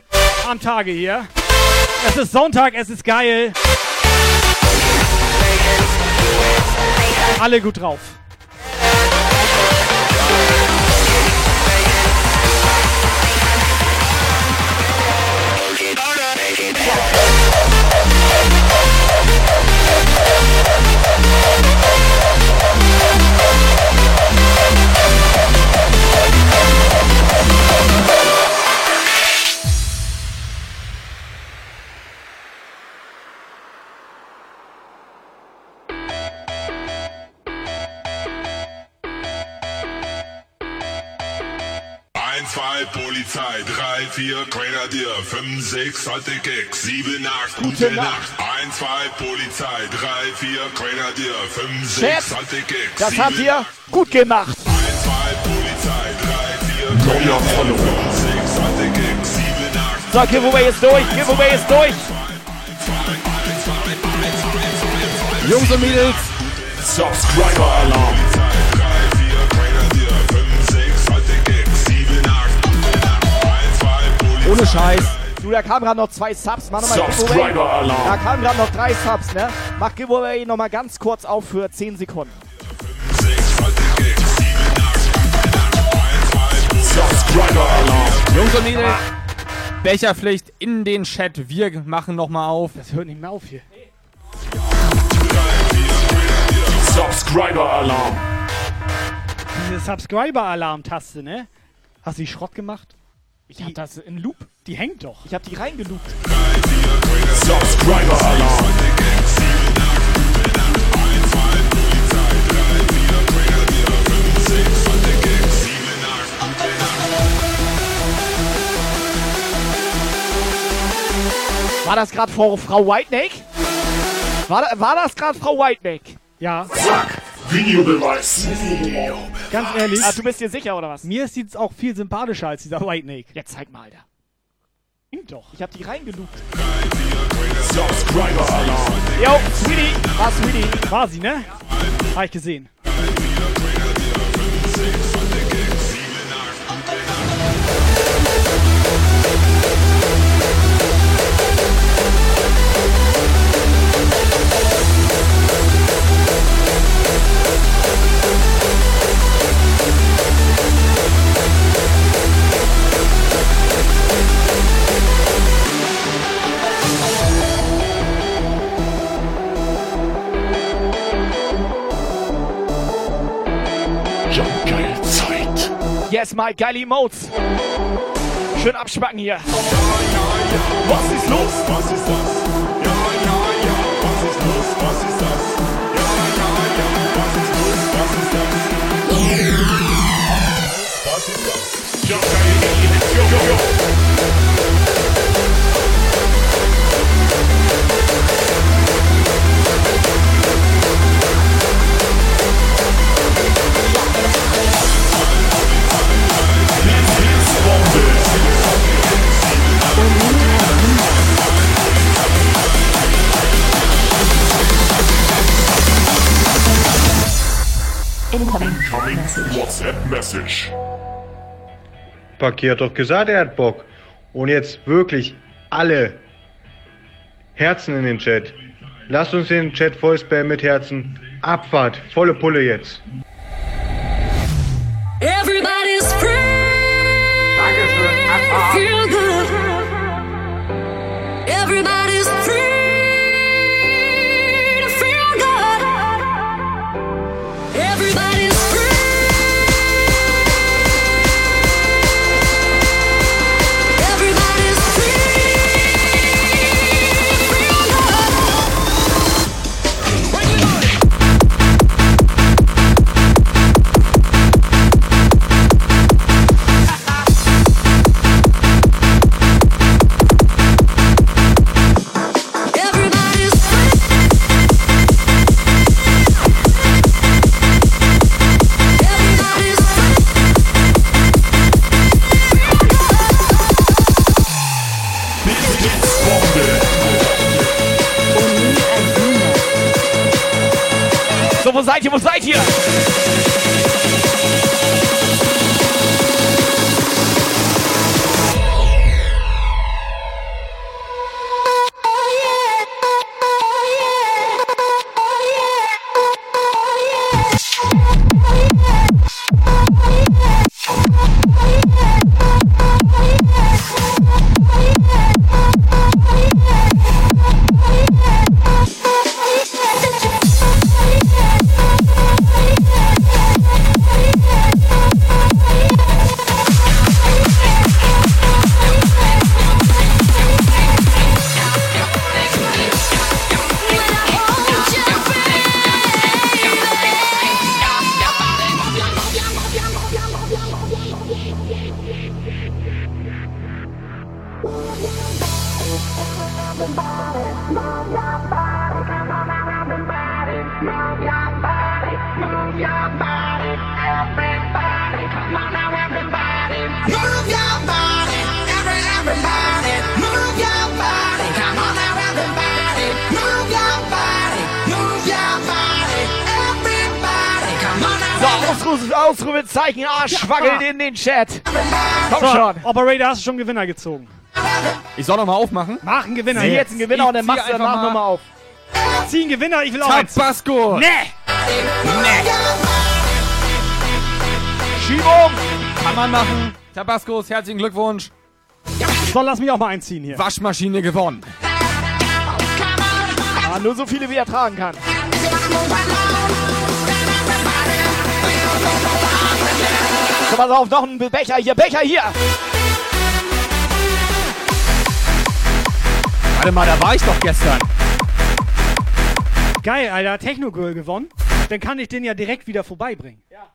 Speaker 5: am Tage hier. Es ist Sonntag, es ist geil. Alle gut drauf.
Speaker 1: 4, Grenadier, 5, 6, hatte Gag, 7, 8, gute Nacht, 1, 2, Polizei, 3, 4, Grenadier,
Speaker 4: 5,
Speaker 1: 6, hatte Gag,
Speaker 4: Das habt ihr gut gemacht.
Speaker 1: 1, 2, Polizei, 3,
Speaker 11: 4, Grenadier,
Speaker 1: 5, 6, hatte Gag, 7, 8.
Speaker 4: So, Giveaway ist durch, Giveaway ist durch.
Speaker 2: Jungs und Mädels,
Speaker 11: Subscriber Alarm.
Speaker 2: Ohne Scheiß.
Speaker 4: Du, da kamen gerade noch zwei Subs. Mach nochmal Giveaway.
Speaker 11: Subscriber-Alarm.
Speaker 4: Da kamen gerade noch drei Subs, ne? Mach Giveaway nochmal ganz kurz auf für 10 Sekunden.
Speaker 2: Jungs und Mädels, Becherpflicht in den Chat. Wir machen nochmal auf.
Speaker 5: Das hört nicht mehr auf hier.
Speaker 11: Subscriber-Alarm.
Speaker 5: Diese Subscriber-Alarm-Taste, ne? Hast du die Schrott gemacht?
Speaker 4: Ich hab das in Loop.
Speaker 5: Die hängt doch.
Speaker 4: Ich hab die reingeloopt.
Speaker 11: Subscriber-Alarm.
Speaker 4: War das gerade Frau, Frau Whiteneck? War, war das gerade Frau Whiteneck?
Speaker 5: Ja.
Speaker 11: Zack. Videobeweis.
Speaker 5: Ganz ehrlich.
Speaker 4: Ah, du bist dir sicher, oder was?
Speaker 5: Mir ist sie auch viel sympathischer als dieser White Snake.
Speaker 4: Jetzt zeig mal, Alter.
Speaker 5: Hängt doch.
Speaker 4: Ich hab die reingeloopt.
Speaker 11: Subscriber-Alarm.
Speaker 4: Yo, Sweetie. War Sweetie.
Speaker 5: War sie, ne? Hab ich gesehen.
Speaker 4: My geile Emotes. Schön abspacken hier. Was ist los?
Speaker 1: Was ist das? Ja, ja, ja, was ist los? Was ist das? Was ist los? Was ist das? Was ist das? Ja,
Speaker 8: Incoming.
Speaker 11: WhatsApp Message.
Speaker 27: Paki hat doch gesagt, er hat Bock. Und jetzt wirklich alle Herzen in den Chat. Lasst uns den Chat voll spammen mit Herzen. Abfahrt, volle Pulle jetzt.
Speaker 9: Everybody's free. Feel good. Everybody's
Speaker 4: Ausruf, Ausrufezeichen, Arsch wackelt in den Chat. Komm
Speaker 5: So,
Speaker 4: schon.
Speaker 5: Operator, hast du schon einen Gewinner gezogen?
Speaker 2: Ich soll noch mal aufmachen?
Speaker 5: Mach einen Gewinner
Speaker 4: Zieh jetzt einen Gewinner und dann machst du danach nochmal auf.
Speaker 5: Zieh einen Gewinner, ich will auch eins.
Speaker 2: Tabasco!
Speaker 5: Nee!
Speaker 4: Schiebung!
Speaker 2: Kann man machen. Tabascos, herzlichen Glückwunsch.
Speaker 5: So, lass mich auch mal einziehen hier.
Speaker 2: Waschmaschine gewonnen.
Speaker 4: Ah, nur so viele, wie er tragen kann. So, pass auf, noch ein Becher hier, Becher hier.
Speaker 2: Warte mal, da war ich doch gestern.
Speaker 5: Geil, Alter, Techno-Girl gewonnen. Dann kann ich den ja direkt wieder vorbeibringen. Ja.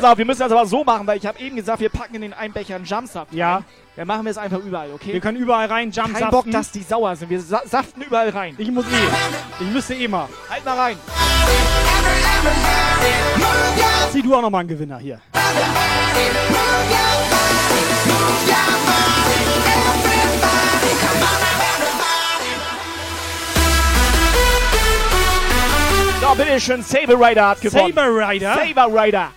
Speaker 4: Pass auf, wir müssen das aber so machen, weil ich habe eben gesagt, wir packen in den einen Becher einen Jumpsaft.
Speaker 5: Ja.
Speaker 4: Dann machen wir es einfach überall, okay?
Speaker 5: Wir können überall rein, Jump
Speaker 4: Kein Bock, dass die sauer sind. Wir sa saften überall rein.
Speaker 5: Ich muss eh. Ich müsste eh mal.
Speaker 4: Halt mal rein.
Speaker 5: Zieh du auch nochmal einen Gewinner hier.
Speaker 4: So, bitteschön, Saber Rider hat gewonnen.
Speaker 5: Saber Rider?
Speaker 4: Saber Rider.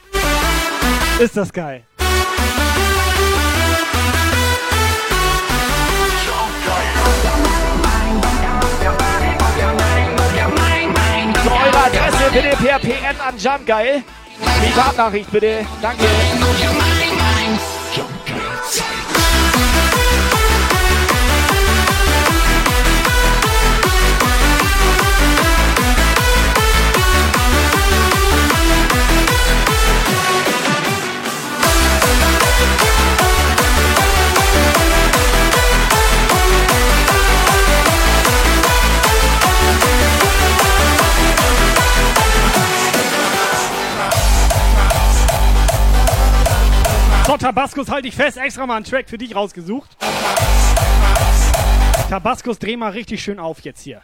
Speaker 5: Ist das geil.
Speaker 4: Eure Adresse bitte per PN an Jumpgeil. Privatnachricht bitte. Danke.
Speaker 5: So, Tabaskus, halt dich fest. Extra mal einen Track für dich rausgesucht. Tabaskus, dreh mal richtig schön auf jetzt hier.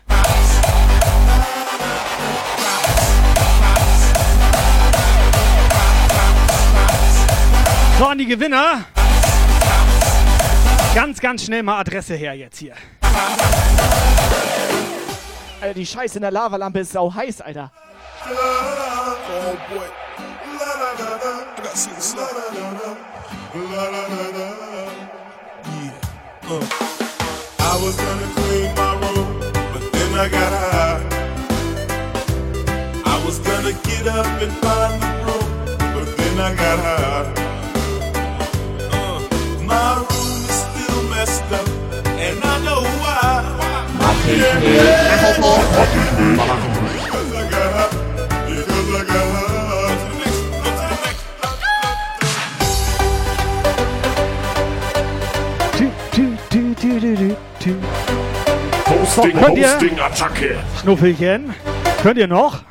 Speaker 5: So, an die Gewinner. Ganz, ganz schnell mal Adresse her jetzt hier.
Speaker 4: Alter, die Scheiße in der Lavalampe ist sau heiß, Alter.
Speaker 28: Oh boy. I got sing slow. Yeah. Uh. I was gonna clean my room, but then I got high. I was gonna get up and find the room, but then I got high. Uh. My room is still messed up, and I know why. Yeah, yeah.
Speaker 1: Hosting,
Speaker 5: So, könnt ihr-
Speaker 1: Hosting, Attacke.
Speaker 5: Schnuffelchen. Könnt ihr noch?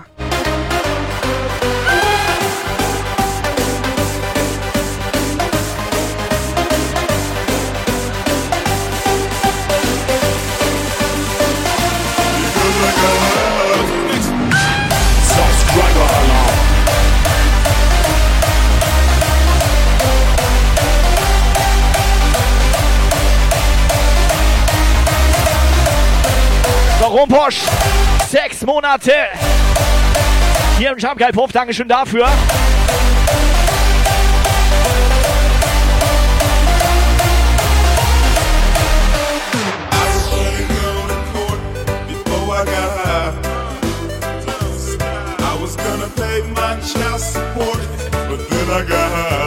Speaker 4: Posch. Sechs Monate. Hier im Schamkalpuff. Dankeschön dafür.
Speaker 28: I was gonna pay my child support, but then I got high.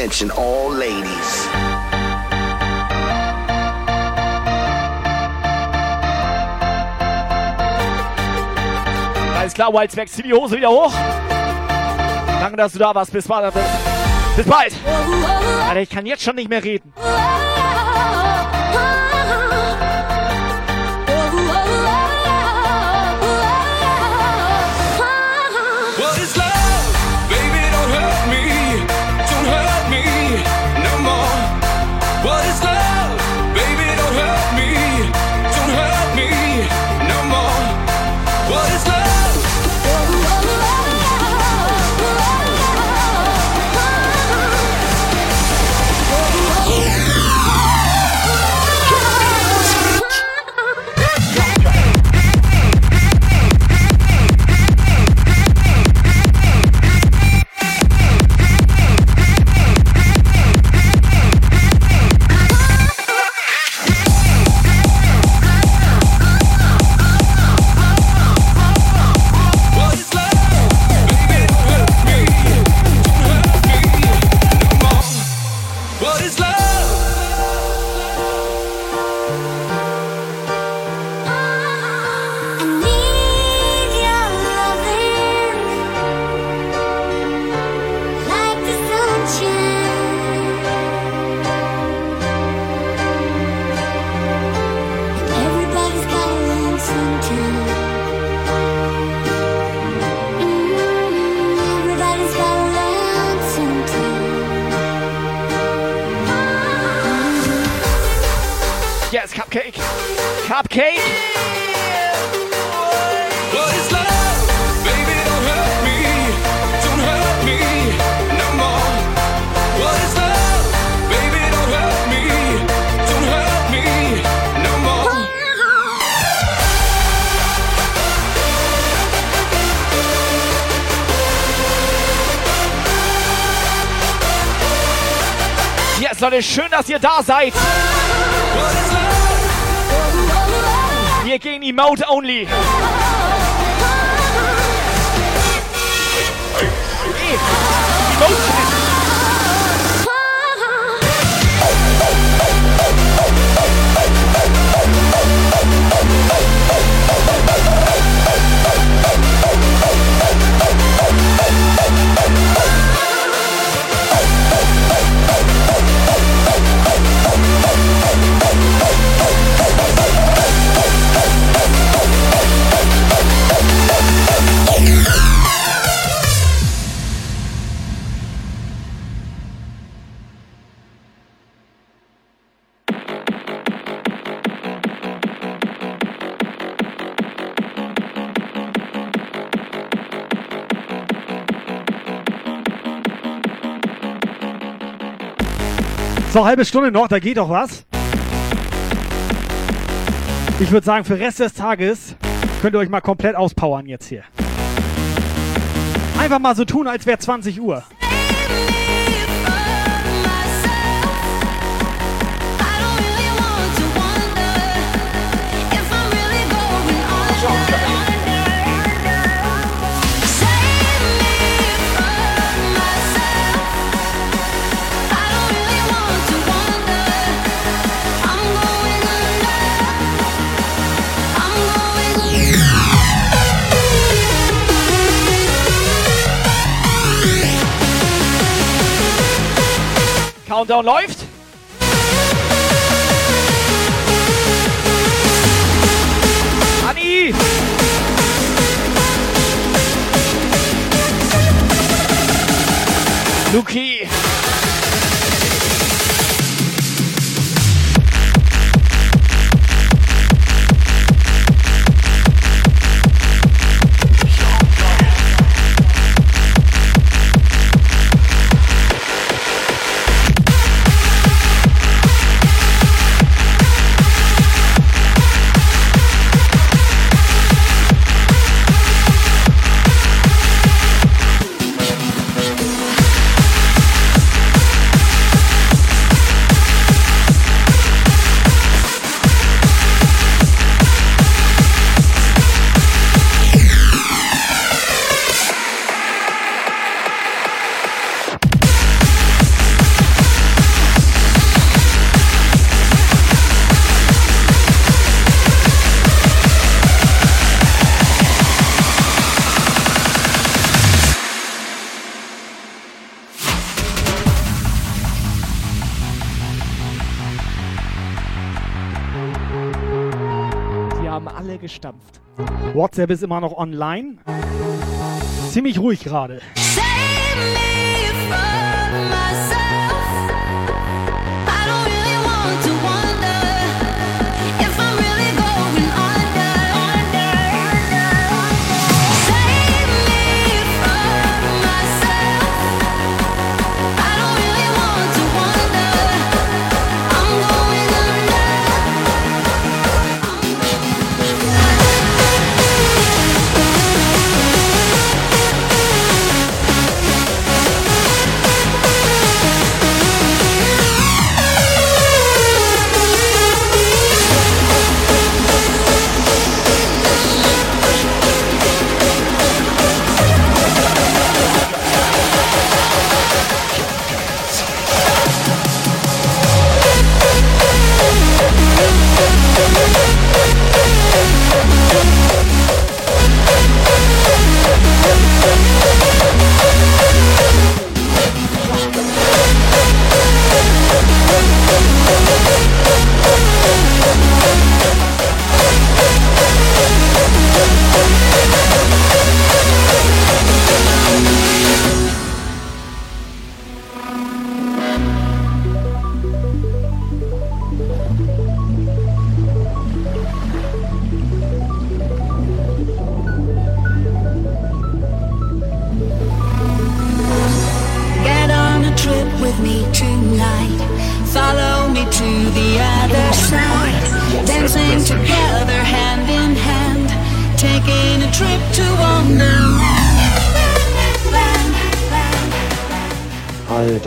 Speaker 29: Attention, all ladies.
Speaker 4: Alles klar, Whitesback, zieh die Hose wieder hoch. Danke, dass du da warst. Bis bald. Bis bald. Alter, ich kann jetzt schon nicht mehr reden. Schön, dass ihr da seid. Wir gehen Emote only.
Speaker 5: So, halbe Stunde noch, da geht doch was. Ich würde sagen, für den Rest des Tages könnt ihr euch mal komplett auspowern jetzt hier. Einfach mal so tun, als wäre 20 Uhr.
Speaker 4: Countdown läuft. Anni! Luki! Alle gestampft.
Speaker 5: WhatsApp ist immer noch online. Ziemlich ruhig gerade.
Speaker 9: Get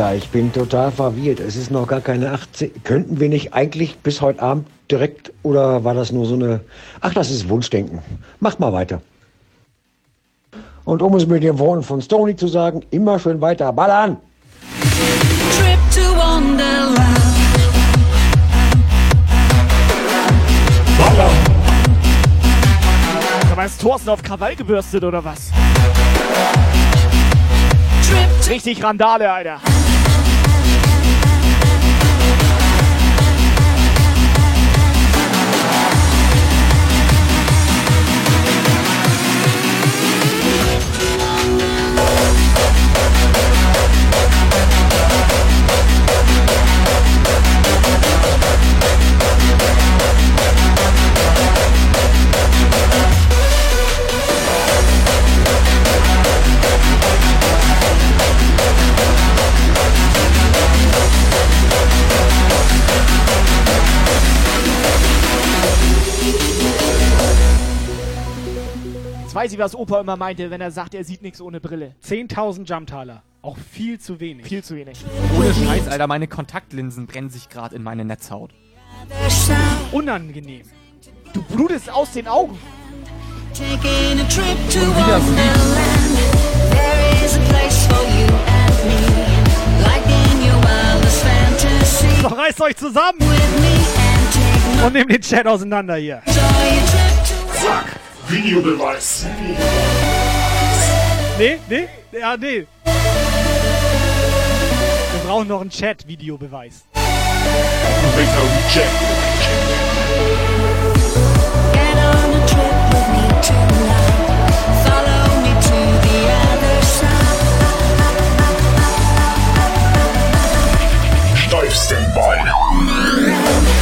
Speaker 30: Alter, ich bin total verwirrt. Es ist noch gar keine 18. Könnten wir nicht eigentlich bis heute Abend direkt oder war das nur so eine. Ach, das ist Wunschdenken. Macht mal weiter. Und um es mit den Worten von Stony zu sagen, immer schön weiter ballern.
Speaker 9: Trip to Wonderland.
Speaker 4: Sag mal, ist Thorsten auf Krawall gebürstet oder was? Richtig Randale, Alter. Jetzt weiß ich, was Opa immer meinte, wenn er sagt, er sieht nichts ohne Brille.
Speaker 5: 10.000 Jumptaler. Auch viel zu wenig.
Speaker 4: Viel zu wenig.
Speaker 2: Ohne Scheiß, Alter, meine Kontaktlinsen brennen sich gerade in meine Netzhaut.
Speaker 5: Unangenehm.
Speaker 4: Du blutest aus den Augen.
Speaker 9: Taking a trip to
Speaker 2: wieder
Speaker 9: Wonderland. There is a place for you and me. Like in your wildest fantasy.
Speaker 5: So, reißt euch zusammen und nehmt den Chat auseinander hier.
Speaker 9: joy
Speaker 1: Videobeweis.
Speaker 5: Nee, nee, ja, nee. brauchen noch einen Chat-Videobeweis.
Speaker 9: Get on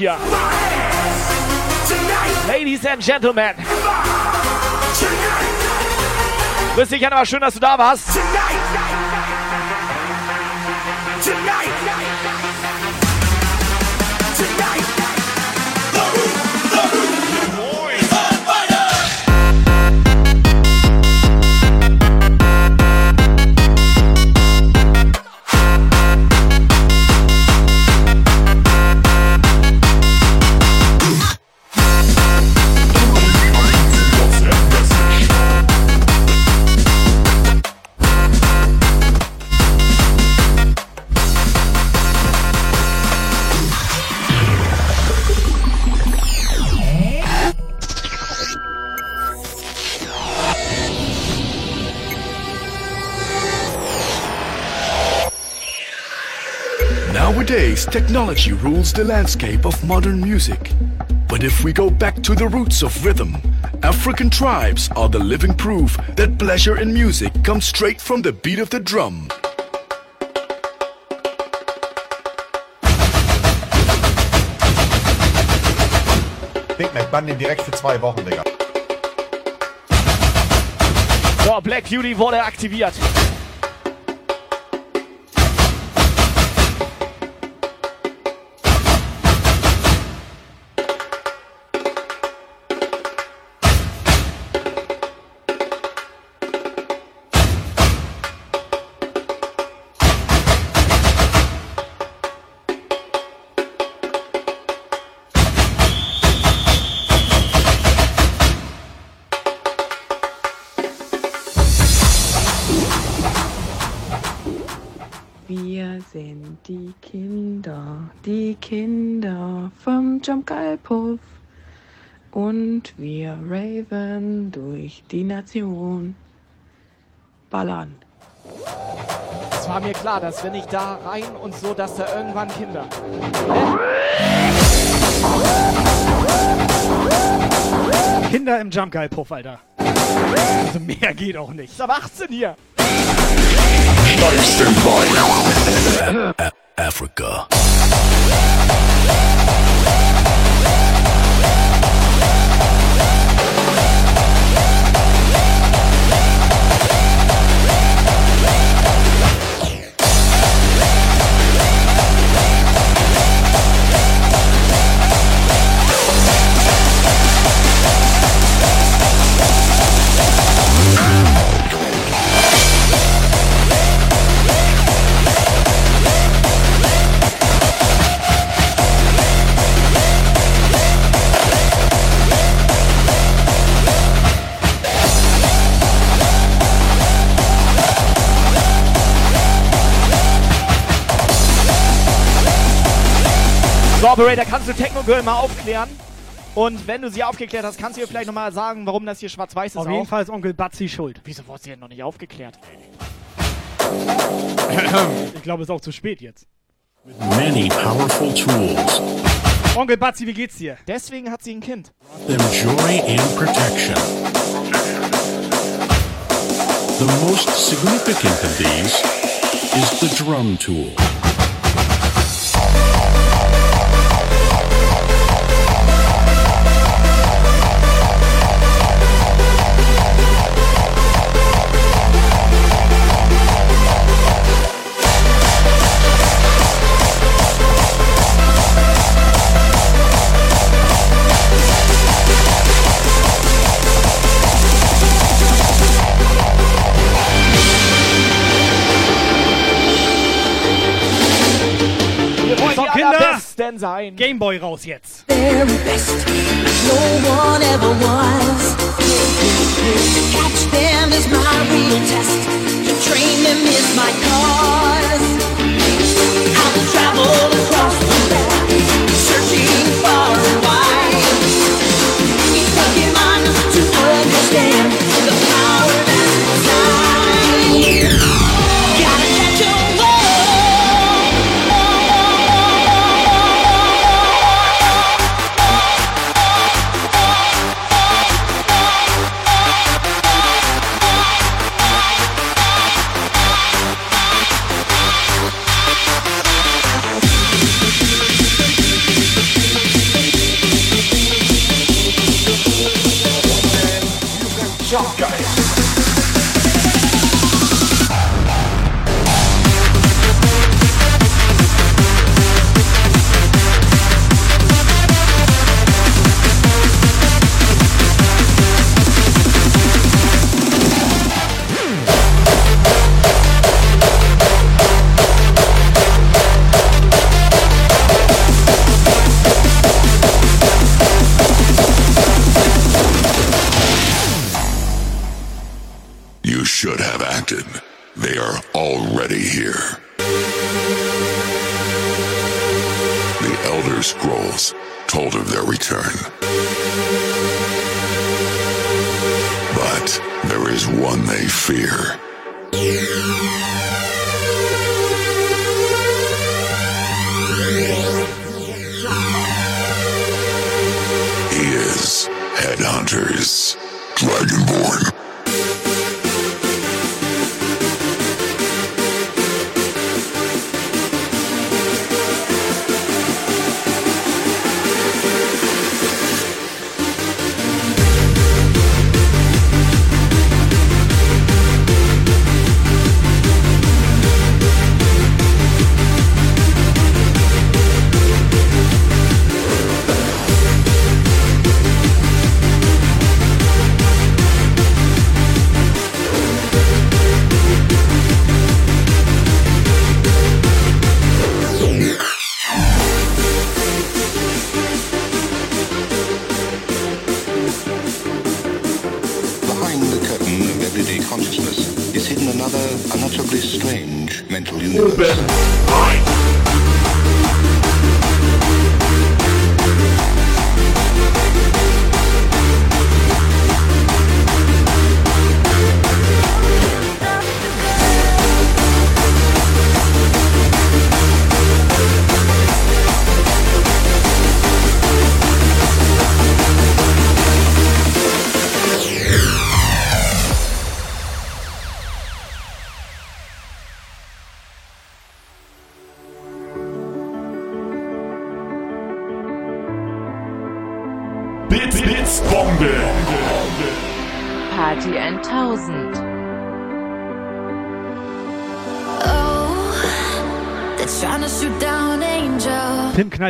Speaker 4: hier. Ladies and Gentlemen. Grüß dich, Anna, schön, dass du da warst.
Speaker 31: Nowadays, technology rules the landscape of modern music. But if we go back to the roots of rhythm, African tribes are the living proof that pleasure in music comes straight from the beat of the drum.
Speaker 20: Big Mac, bann den direkt für zwei Wochen, Digga.
Speaker 4: So, Black Beauty wurde aktiviert.
Speaker 14: Vom Jumpgeil-Puff. Und wir raven durch die Nation. Ballern.
Speaker 4: Es war mir klar, dass wenn ich da rein und so, dass da irgendwann Kinder.
Speaker 5: Kinder im Jump Guy Puff, Alter. Also mehr geht auch nicht.
Speaker 4: Ist ab 18 hier.
Speaker 31: A- Africa.
Speaker 4: Operator, kannst du Techno Girl mal aufklären? Und wenn du sie aufgeklärt hast, kannst du ihr vielleicht nochmal sagen, warum das hier schwarz-weiß ist
Speaker 5: Auf
Speaker 4: auch?
Speaker 5: jeden Fall ist Onkel Batzi schuld.
Speaker 4: Wieso wurde sie denn noch nicht aufgeklärt?
Speaker 5: Ich glaube, es ist auch zu spät jetzt.
Speaker 32: Many powerful tools.
Speaker 5: Onkel Batzi, wie geht's dir?
Speaker 4: Deswegen hat sie ein Kind.
Speaker 32: Them joy and protection. The most significant of these is the drum tool.
Speaker 5: So,
Speaker 4: die
Speaker 5: Kinder.
Speaker 4: allerbesten sein.
Speaker 5: Gameboy raus jetzt.
Speaker 9: very best. No one ever was. To catch them is my real test. To train them is my cause. I will travel across the land, searching far and wide.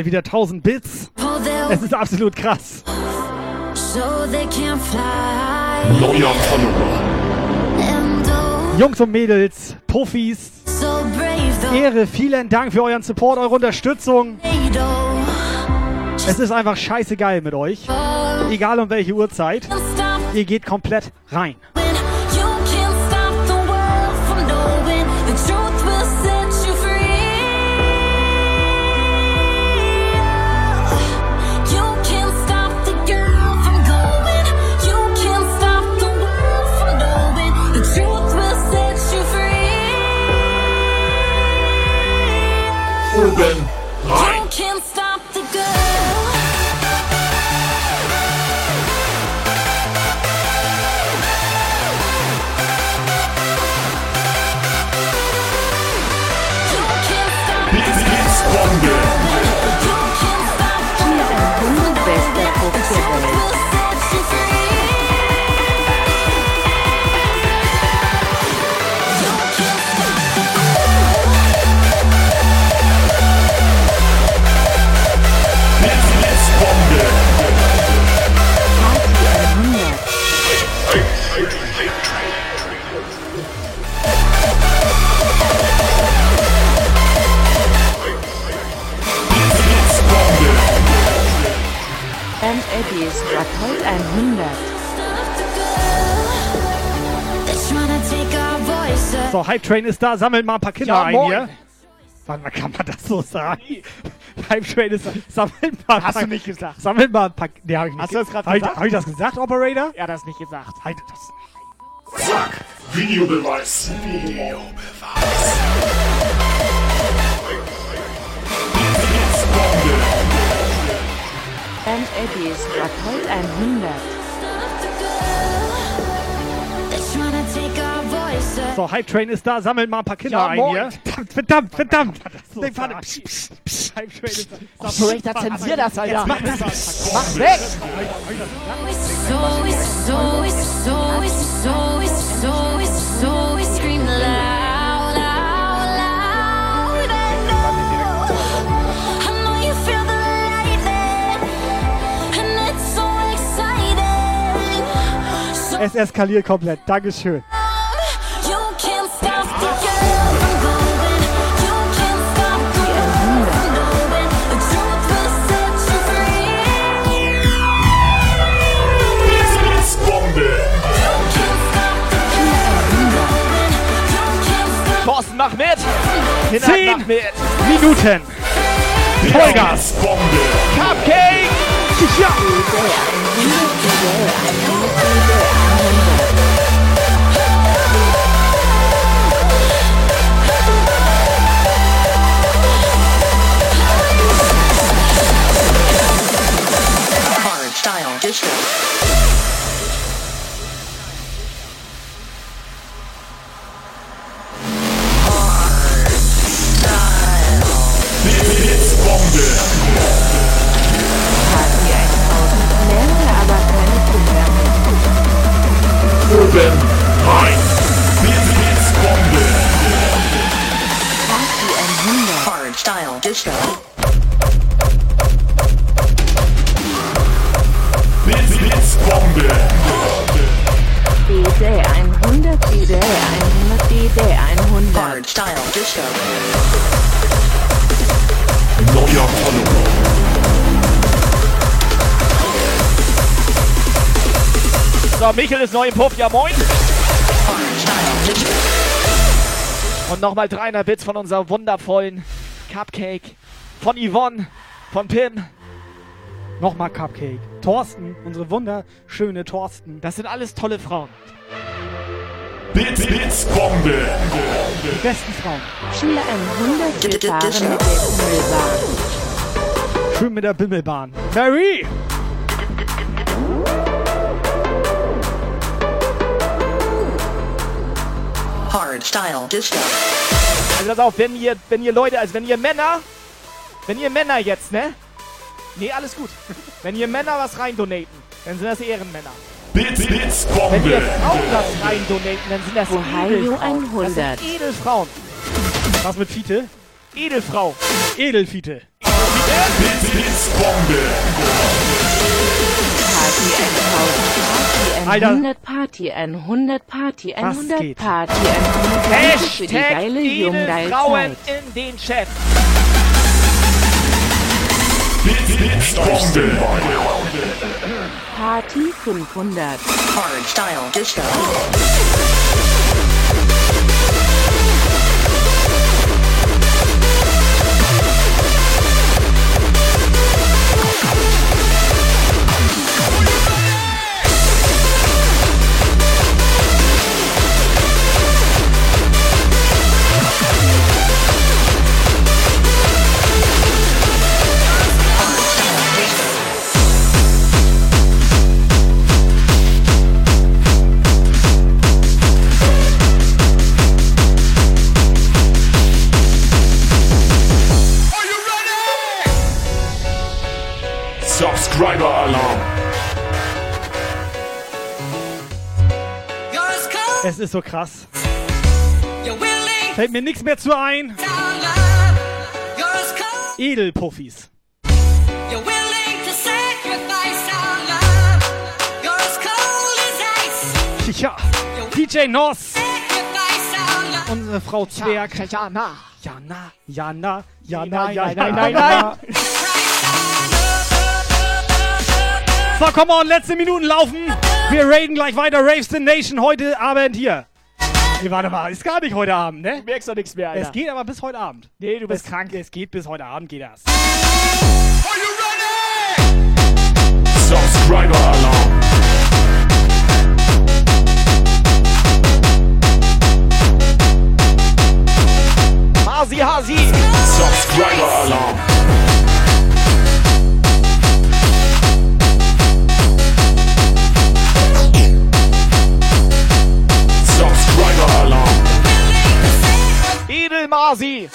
Speaker 5: Knallt wieder 1000 Bits. Es ist absolut krass.
Speaker 9: so they can fly.
Speaker 28: Neuer Follower.
Speaker 9: And oh,
Speaker 5: Jungs und Mädels, Puffis,
Speaker 9: so brave though.
Speaker 5: Ehre, vielen Dank für euren Support, eure Unterstützung. Es ist einfach scheißegeil mit euch. Egal um welche Uhrzeit. Ihr geht komplett rein. Train ist da, sammelt mal ein paar Kinder
Speaker 4: Ja,
Speaker 5: ein
Speaker 4: moin.
Speaker 5: hier. Warte mal, kann man das so sagen? Hype Train ist da, sammelt mal ein
Speaker 4: Hast
Speaker 5: paar,
Speaker 4: du nicht gesagt.
Speaker 5: Sammelt mal ein paar. Nee, hab ich nicht
Speaker 4: Hast du das gerade
Speaker 5: hab ich,
Speaker 4: gesagt?
Speaker 5: hab ich das gesagt, Operator?
Speaker 4: Er hat das nicht gesagt.
Speaker 5: Halt das.
Speaker 1: Zack, Videobeweis.
Speaker 14: And Eddie ist Rapport 100.
Speaker 5: So, Hype Train ist da, sammelt mal ein paar Kinder
Speaker 4: Ja,
Speaker 5: ein hier. Verdammt, verdammt, verdammt.
Speaker 4: so
Speaker 5: Nee, warte. Psst, psst, psst. Hype Train ist da.
Speaker 4: Operator, zensier das, Alter.
Speaker 5: Jetzt mach das.
Speaker 4: Mach weg!
Speaker 5: Es eskaliert komplett. Dankeschön.
Speaker 4: Mach mit! Hinhalt,
Speaker 5: Zehn
Speaker 4: mach mit!
Speaker 5: Minuten. Vollgas.
Speaker 4: Cupcake!
Speaker 5: Ja.
Speaker 29: Style disco.
Speaker 1: Oben, rein.
Speaker 14: Party 100.
Speaker 29: Hard style disco.
Speaker 1: Blitzbombe.
Speaker 14: DD 100, DD 100, DD 100.
Speaker 29: Hard style disco.
Speaker 4: Michel ist neu im Puff, ja moin! Und nochmal 300 Bits von unserer wundervollen Cupcake. Von Yvonne, von Pim.
Speaker 5: Nochmal Cupcake. Thorsten, unsere wunderschöne Thorsten.
Speaker 4: Das sind alles tolle Frauen.
Speaker 1: Blitz, Blitzbombe.
Speaker 5: Die besten Frauen.
Speaker 14: Schüler 100 wir fahren mit der Bimmelbahn.
Speaker 5: Schön mit der Bimmelbahn. Mary!
Speaker 29: Hard style disco.
Speaker 4: Also pass auf, wenn ihr, wenn ihr Leute, also wenn ihr Männer, wenn ihr Männer jetzt, ne? Nee, alles gut. Wenn ihr Männer was rein donaten, dann sind das Ehrenmänner.
Speaker 1: Blitz,
Speaker 4: Wenn ihr. Frauen was rein donaten, dann sind das
Speaker 14: Ohio
Speaker 4: Edelfrauen. Das
Speaker 14: 100.
Speaker 4: sind Edelfrauen.
Speaker 5: Was mit Fiete?
Speaker 4: Edelfrau.
Speaker 5: Edelfiete.
Speaker 1: Blitz, Blitzbombe.
Speaker 14: Party 1000. Party
Speaker 5: Alter.
Speaker 14: 100, Party 100, Party
Speaker 5: Was
Speaker 14: 100,
Speaker 5: geht?
Speaker 14: Party 100. Danke für die geile Junggeil Zeit.
Speaker 4: in den
Speaker 1: Blitzbombe.
Speaker 14: Party 500.
Speaker 29: Hard style disco.
Speaker 5: Es ist so krass. Fällt mir nichts mehr zu ein. Edelpuffis. Tja, DJ Noss. Unsere Frau Zwerg.
Speaker 4: Jana.
Speaker 5: Jana, Jana, Jana,
Speaker 4: Nein,
Speaker 5: Jana,
Speaker 4: nein, nein, nein, nein.
Speaker 5: So, come on, letzte Minuten laufen. Wir raiden gleich weiter. Raves the Nation heute Abend hier. Nee, warte mal, ist gar nicht heute Abend, ne?
Speaker 4: Du merkst doch nichts mehr, Alter.
Speaker 5: Es geht aber bis heute Abend.
Speaker 4: Nee, du bist
Speaker 5: es,
Speaker 4: krank.
Speaker 5: Es geht bis heute Abend, geht das.
Speaker 1: Subscriber Alarm.
Speaker 4: Hasi, Hasi.
Speaker 1: Subscriber Alarm. Subscriber Alarm.
Speaker 4: Edelmasi.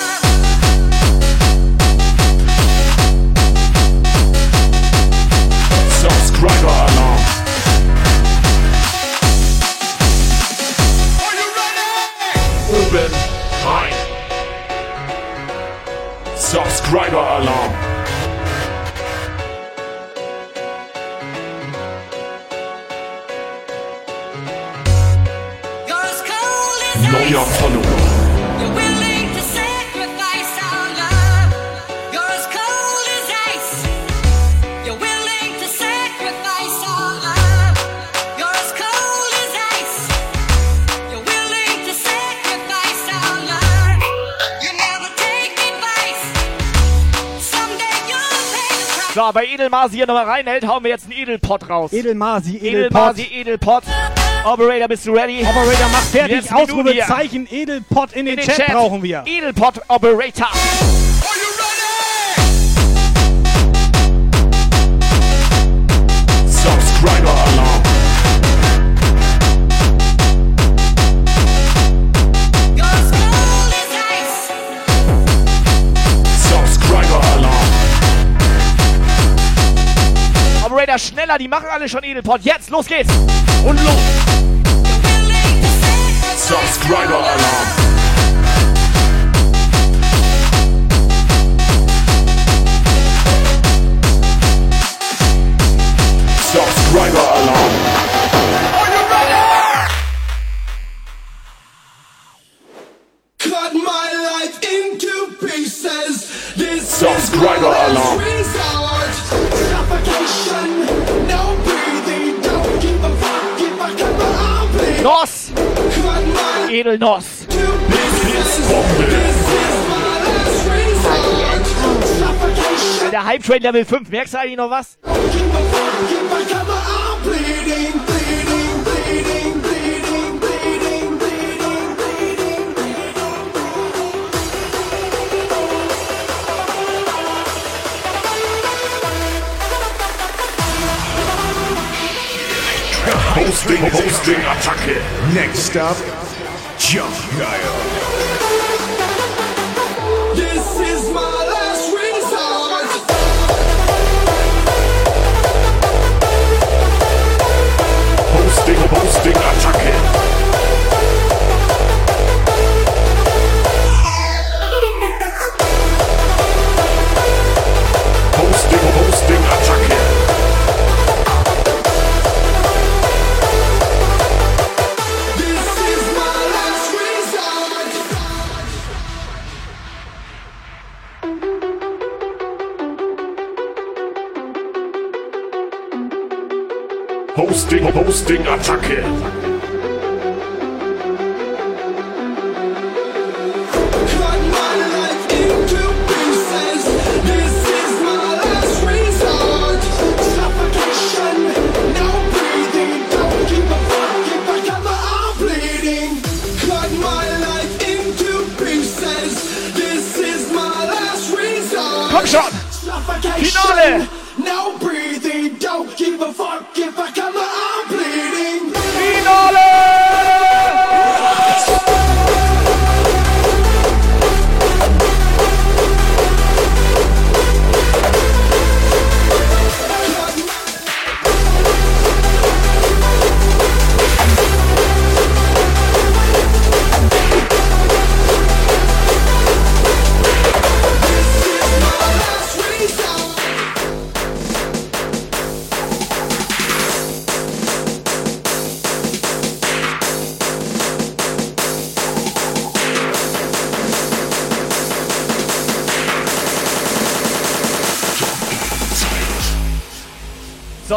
Speaker 1: Subscriber Alarm. Oben rein. Subscriber Alarm. Neuer Follower.
Speaker 4: So, bei Edelmasi hier nochmal reinhält, hauen wir jetzt einen Edelpot raus.
Speaker 5: Edelmasi,
Speaker 4: Edelmasi, Edelpot. Operator, bist du ready?
Speaker 5: Operator, mach fertig.
Speaker 4: Jetzt.
Speaker 5: Ausrufezeichen Edelpot in,
Speaker 4: In
Speaker 5: den, Chat, brauchen wir.
Speaker 4: Edelpot Operator.
Speaker 1: Subscriber Alarm. Subscriber Alarm.
Speaker 4: Operator, schneller, die machen alle schon Edelpot. Jetzt, los geht's. Und los.
Speaker 1: Subscriber
Speaker 14: my
Speaker 4: Edelnos.
Speaker 14: This is my last resort. Suffocation.
Speaker 4: Der Hype Train Level 5. Merkst du eigentlich noch was?
Speaker 1: Hosting, Hosting, Attacke. Next up, Jump.
Speaker 14: This is my last resort.
Speaker 1: Hosting, Hosting, Attacke. Hosting,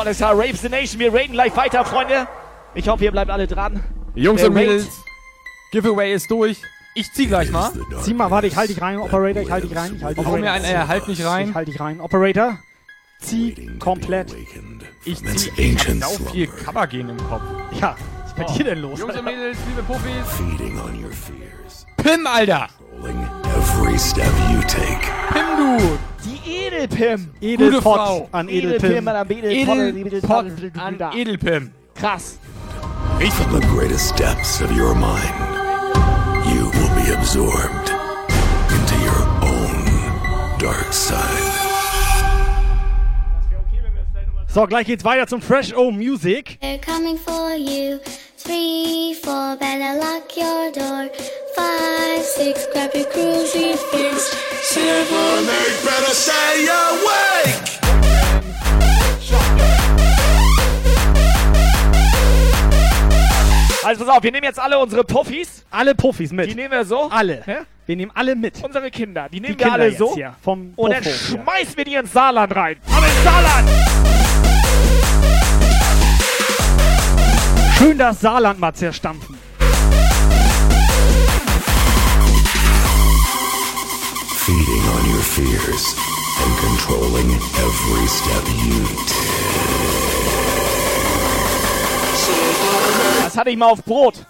Speaker 4: Ja Raves the Nation. Wir raiden gleich weiter, Freunde. Ich hoffe, ihr bleibt alle dran.
Speaker 2: Jungs
Speaker 4: Wer
Speaker 2: und? Mädels, Giveaway ist durch. Ich zieh gleich mal.
Speaker 5: Zieh mal, warte, ich halte dich rein, Operator, ich halte dich rein. Ich halte dich rein.
Speaker 2: mir einen, äh, halt mich rein.
Speaker 5: Ich halte dich rein. Operator, zieh komplett.
Speaker 2: Ich zieh, ich hab sau viel Covergen im Kopf.
Speaker 5: Ja, was ist bei dir denn los?
Speaker 2: Jungs und Mädels, liebe Puffis.
Speaker 11: Feeding on your fears.
Speaker 2: Pim, Alter!
Speaker 11: Every step you take.
Speaker 2: Pim, du!
Speaker 4: Edelpim.
Speaker 5: Edelpot
Speaker 2: Frau.
Speaker 5: an Edelpim.
Speaker 4: an Edelpim.
Speaker 2: Edelpot an Edelpim.
Speaker 4: Krass.
Speaker 11: From the greatest depths of your mind, you will be absorbed into your own dark side.
Speaker 5: So, gleich geht's weiter zum Fresh O Music.
Speaker 33: They're coming for you. Three, four, better lock your door. Five, six, grab your crucifix. Seven, eight, better stay awake.
Speaker 4: Also pass auf, wir nehmen jetzt alle unsere Puffis.
Speaker 5: Alle Puffis mit.
Speaker 4: Die nehmen wir so.
Speaker 5: Alle.
Speaker 4: Ja?
Speaker 5: Wir nehmen alle mit.
Speaker 4: Unsere Kinder. Die nehmen
Speaker 5: Die
Speaker 4: wir
Speaker 5: Kinder
Speaker 4: alle
Speaker 5: jetzt
Speaker 4: so.
Speaker 5: hier vom
Speaker 4: und dann
Speaker 5: Puffo hier.
Speaker 4: schmeißen wir die ins Saarland rein. Aber ins Saarland!
Speaker 5: Schön das Saarland mal zerstampfen.
Speaker 11: Feeding on your fears and controlling every step you
Speaker 4: Das hatte ich mal auf Brot.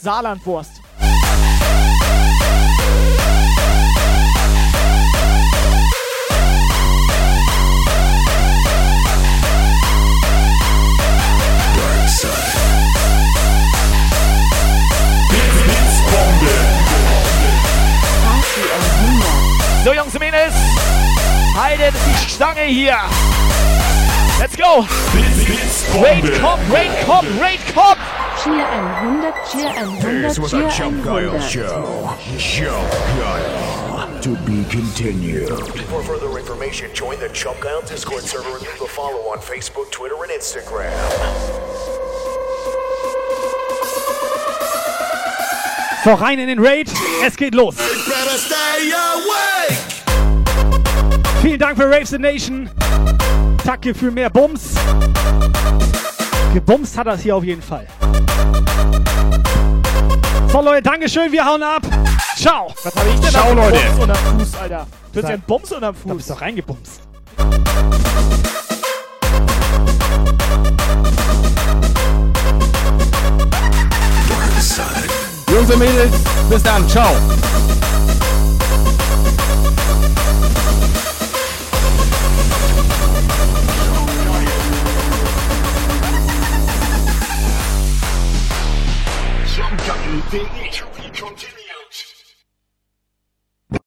Speaker 4: Saarlandwurst. So, Jungs und Mädels, haltet die Stange hier. Let's go. Raid Cop, Raid Cop, Raid Cop.
Speaker 14: Cheer 100, Cheer 100,
Speaker 31: This was a
Speaker 14: Cheer
Speaker 31: Jump Guile show. Jump Guile. To be continued.
Speaker 34: For further information, join the Chump Guile Discord server and leave a follow on Facebook, Twitter, and Instagram.
Speaker 5: So, rein in den Raid. Es geht los. Vielen Dank für Raves the Nation. Danke für mehr Bums. Gebumst hat das hier auf jeden Fall. So Leute, Dankeschön, wir hauen ab. Ciao.
Speaker 4: Was habe ich denn
Speaker 5: Ciao,
Speaker 4: da
Speaker 5: Leute.
Speaker 4: Bums unterm Fuß, Alter? Du hast ja einen Bums unterm
Speaker 5: Da
Speaker 4: Fuß.
Speaker 5: bist doch reingebumst.
Speaker 11: Side.
Speaker 2: Jungs und Mädels, bis dann. Ciao.
Speaker 31: Jump Guile